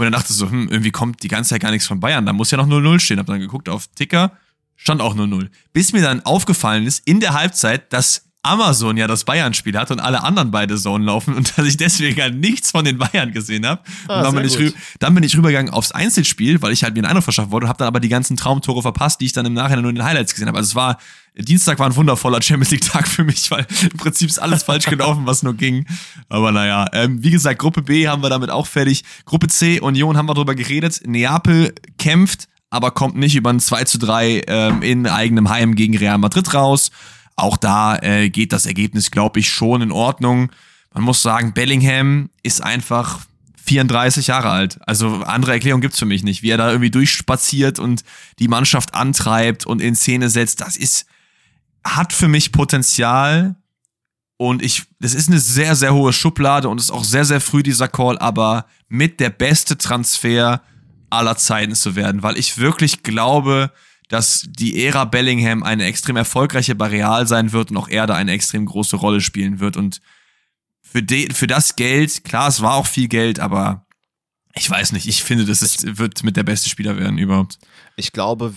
Und dann dachte ich so, hm, irgendwie kommt die ganze Zeit gar nichts von Bayern. Da muss ja noch 0-0 stehen. Hab dann geguckt auf Ticker, stand auch 0-0. Bis mir dann aufgefallen ist, in der Halbzeit, dass Amazon ja das Bayern-Spiel hat und alle anderen beide Zonen laufen und dass ich deswegen halt nichts von den Bayern gesehen habe. Ah, dann bin, ich dann bin ich rübergegangen aufs Einzelspiel, weil ich halt mir einen Eindruck verschaffen wollte und habe dann aber die ganzen Traumtore verpasst, die ich dann im Nachhinein nur in den Highlights gesehen habe. Also es war, Dienstag war ein wundervoller Champions League-Tag für mich, weil im Prinzip ist alles falsch gelaufen, was nur ging. Aber naja, ähm, wie gesagt, Gruppe B haben wir damit auch fertig. Gruppe C, Union haben wir drüber geredet. Neapel kämpft, aber kommt nicht über ein 2 zu 3 ähm, in eigenem Heim gegen Real Madrid raus. Auch da äh, geht das Ergebnis, glaube ich, schon in Ordnung. Man muss sagen, Bellingham ist einfach 34 Jahre alt. Also andere Erklärung gibt's für mich nicht. Wie er da irgendwie durchspaziert und die Mannschaft antreibt und in Szene setzt, das ist, hat für mich Potenzial. Und ich, das ist eine sehr, sehr hohe Schublade und ist auch sehr, sehr früh dieser Call, aber mit der beste Transfer aller Zeiten zu werden, weil ich wirklich glaube, dass die Ära Bellingham eine extrem erfolgreiche bei Real sein wird und auch er da eine extrem große Rolle spielen wird. Und für, de, für das Geld, klar, es war auch viel Geld, aber ich weiß nicht, ich finde, das ist, wird mit der beste Spieler werden überhaupt. Ich glaube,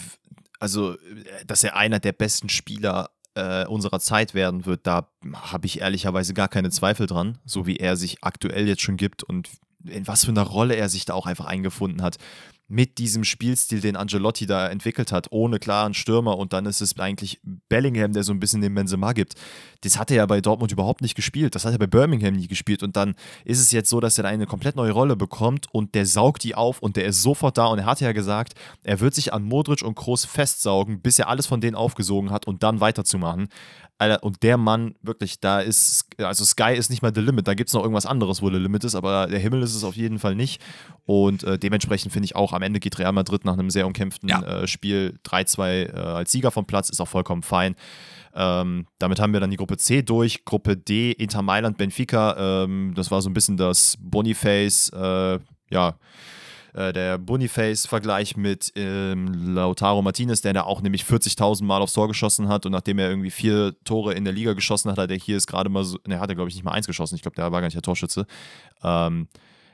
also, dass er einer der besten Spieler äh, unserer Zeit werden wird, da habe ich ehrlicherweise gar keine Zweifel dran, so wie er sich aktuell jetzt schon gibt und in was für einer Rolle er sich da auch einfach eingefunden hat mit diesem Spielstil, den Angelotti da entwickelt hat, ohne klaren Stürmer und dann ist es eigentlich Bellingham, der so ein bisschen den Benzema gibt. Das hat er ja bei Dortmund überhaupt nicht gespielt. Das hat er bei Birmingham nie gespielt und dann ist es jetzt so, dass er eine komplett neue Rolle bekommt und der saugt die auf und der ist sofort da und er hat ja gesagt, er wird sich an Modric und Kroos festsaugen, bis er alles von denen aufgesogen hat und dann weiterzumachen. Alter, und der Mann, wirklich, da ist, also Sky ist nicht mal the limit, da gibt es noch irgendwas anderes, wo the limit ist, aber der Himmel ist es auf jeden Fall nicht. Und äh, dementsprechend finde ich auch, am Ende geht Real Madrid nach einem sehr umkämpften ja. äh, Spiel 3-2 äh, als Sieger vom Platz, ist auch vollkommen fein. Ähm, damit haben wir dann die Gruppe C durch. Gruppe D, Inter Mailand, Benfica. Ähm, das war so ein bisschen das Boniface, äh, ja, äh, der Boniface-Vergleich mit ähm, Lautaro Martinez, der da auch nämlich 40.000 Mal aufs Tor geschossen hat und nachdem er irgendwie vier Tore in der Liga geschossen hat, hat er hier ist gerade mal so, ne, hat er glaube ich nicht mal eins geschossen, ich glaube, der war gar nicht der Torschütze. Ähm,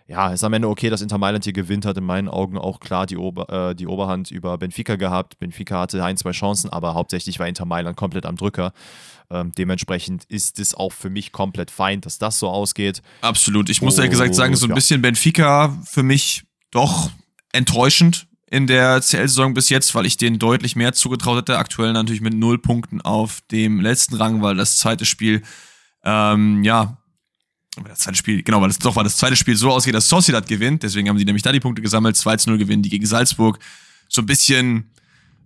ja, ist am Ende okay, dass Inter Mailand hier gewinnt, hat in meinen Augen auch klar die, Ober, äh, die Oberhand über Benfica gehabt. Benfica hatte ein, zwei Chancen, aber hauptsächlich war Inter Mailand komplett am Drücker. Ähm, dementsprechend ist es auch für mich komplett fein, dass das so ausgeht. Absolut. Ich muss ehrlich gesagt sagen, so ein ja. bisschen Benfica für mich doch enttäuschend in der CL-Saison bis jetzt, weil ich denen deutlich mehr zugetraut hätte. Aktuell natürlich mit null Punkten auf dem letzten Rang, weil das zweite Spiel, ähm, ja, das zweite Spiel, genau, weil es doch, weil das zweite Spiel so ausgeht, dass Sociedad gewinnt. Deswegen haben die nämlich da die Punkte gesammelt. 2 0 gewinnen die gegen Salzburg. So ein bisschen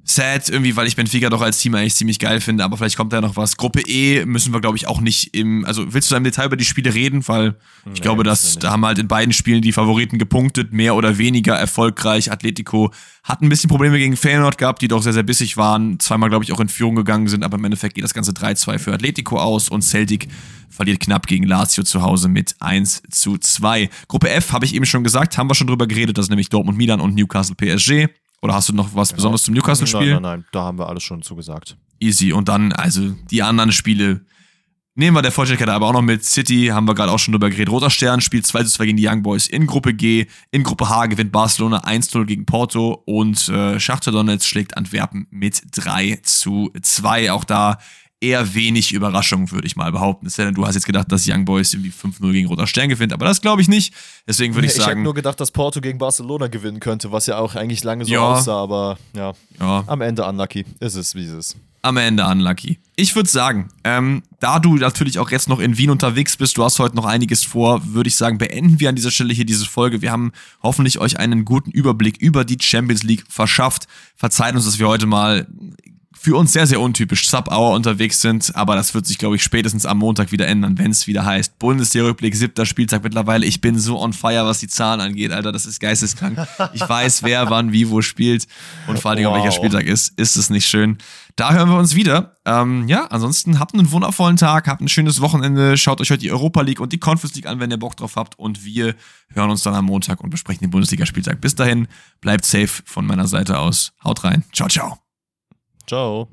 sad irgendwie, weil ich Benfica doch als Team eigentlich ziemlich geil finde, aber vielleicht kommt da noch was. Gruppe E müssen wir, glaube ich, auch nicht im, also willst du da im Detail über die Spiele reden? Weil ich nee, glaube, dass da haben halt in beiden Spielen die Favoriten gepunktet, mehr oder weniger erfolgreich. Atletico hat ein bisschen Probleme gegen Feyenoord gehabt, die doch sehr, sehr bissig waren, zweimal, glaube ich, auch in Führung gegangen sind, aber im Endeffekt geht das Ganze 3-2 für Atletico aus und Celtic verliert knapp gegen Lazio zu Hause mit 1 zu 2. Gruppe F habe ich eben schon gesagt, haben wir schon drüber geredet, das ist nämlich Dortmund Milan und Newcastle PSG. Oder hast du noch was genau. Besonderes zum Newcastle-Spiel? Nein, nein, nein, da haben wir alles schon zugesagt. Easy. Und dann, also die anderen Spiele nehmen wir der Vollständigkeit aber auch noch mit. City haben wir gerade auch schon drüber geredet. Roter Stern spielt 2 zu 2 gegen die Young Boys in Gruppe G. In Gruppe H gewinnt Barcelona 1-0 gegen Porto und äh, Schachter Donetsk schlägt Antwerpen mit 3 zu 2. Auch da eher wenig Überraschung, würde ich mal behaupten. Es denn, du hast jetzt gedacht, dass Young Boys irgendwie 5-0 gegen Roter Stern gewinnt, aber das glaube ich nicht. Deswegen würde ich sagen. Ich habe nur gedacht, dass Porto gegen Barcelona gewinnen könnte, was ja auch eigentlich lange so ja. aussah, aber ja, ja. Am Ende unlucky. Ist es, wie es ist. Am Ende unlucky. Ich würde sagen, ähm, da du natürlich auch jetzt noch in Wien unterwegs bist, du hast heute noch einiges vor, würde ich sagen, beenden wir an dieser Stelle hier diese Folge. Wir haben hoffentlich euch einen guten Überblick über die Champions League verschafft. Verzeiht uns, dass wir heute mal für uns sehr, sehr untypisch Sub-Hour unterwegs sind, aber das wird sich, glaube ich, spätestens am Montag wieder ändern, wenn es wieder heißt. Bundesliga-Rückblick, siebter Spieltag mittlerweile. Ich bin so on fire, was die Zahlen angeht, Alter. Das ist geisteskrank. Ich weiß, wer wann, wie, wo spielt und vor allen Dingen, wow. welcher Spieltag ist. Ist es nicht schön? Da hören wir uns wieder. Ähm, ja, ansonsten habt einen wundervollen Tag, habt ein schönes Wochenende. Schaut euch heute die Europa League und die Conference League an, wenn ihr Bock drauf habt. Und wir hören uns dann am Montag und besprechen den Bundesligaspieltag. Bis dahin, bleibt safe von meiner Seite aus. Haut rein. Ciao, ciao. Ciao.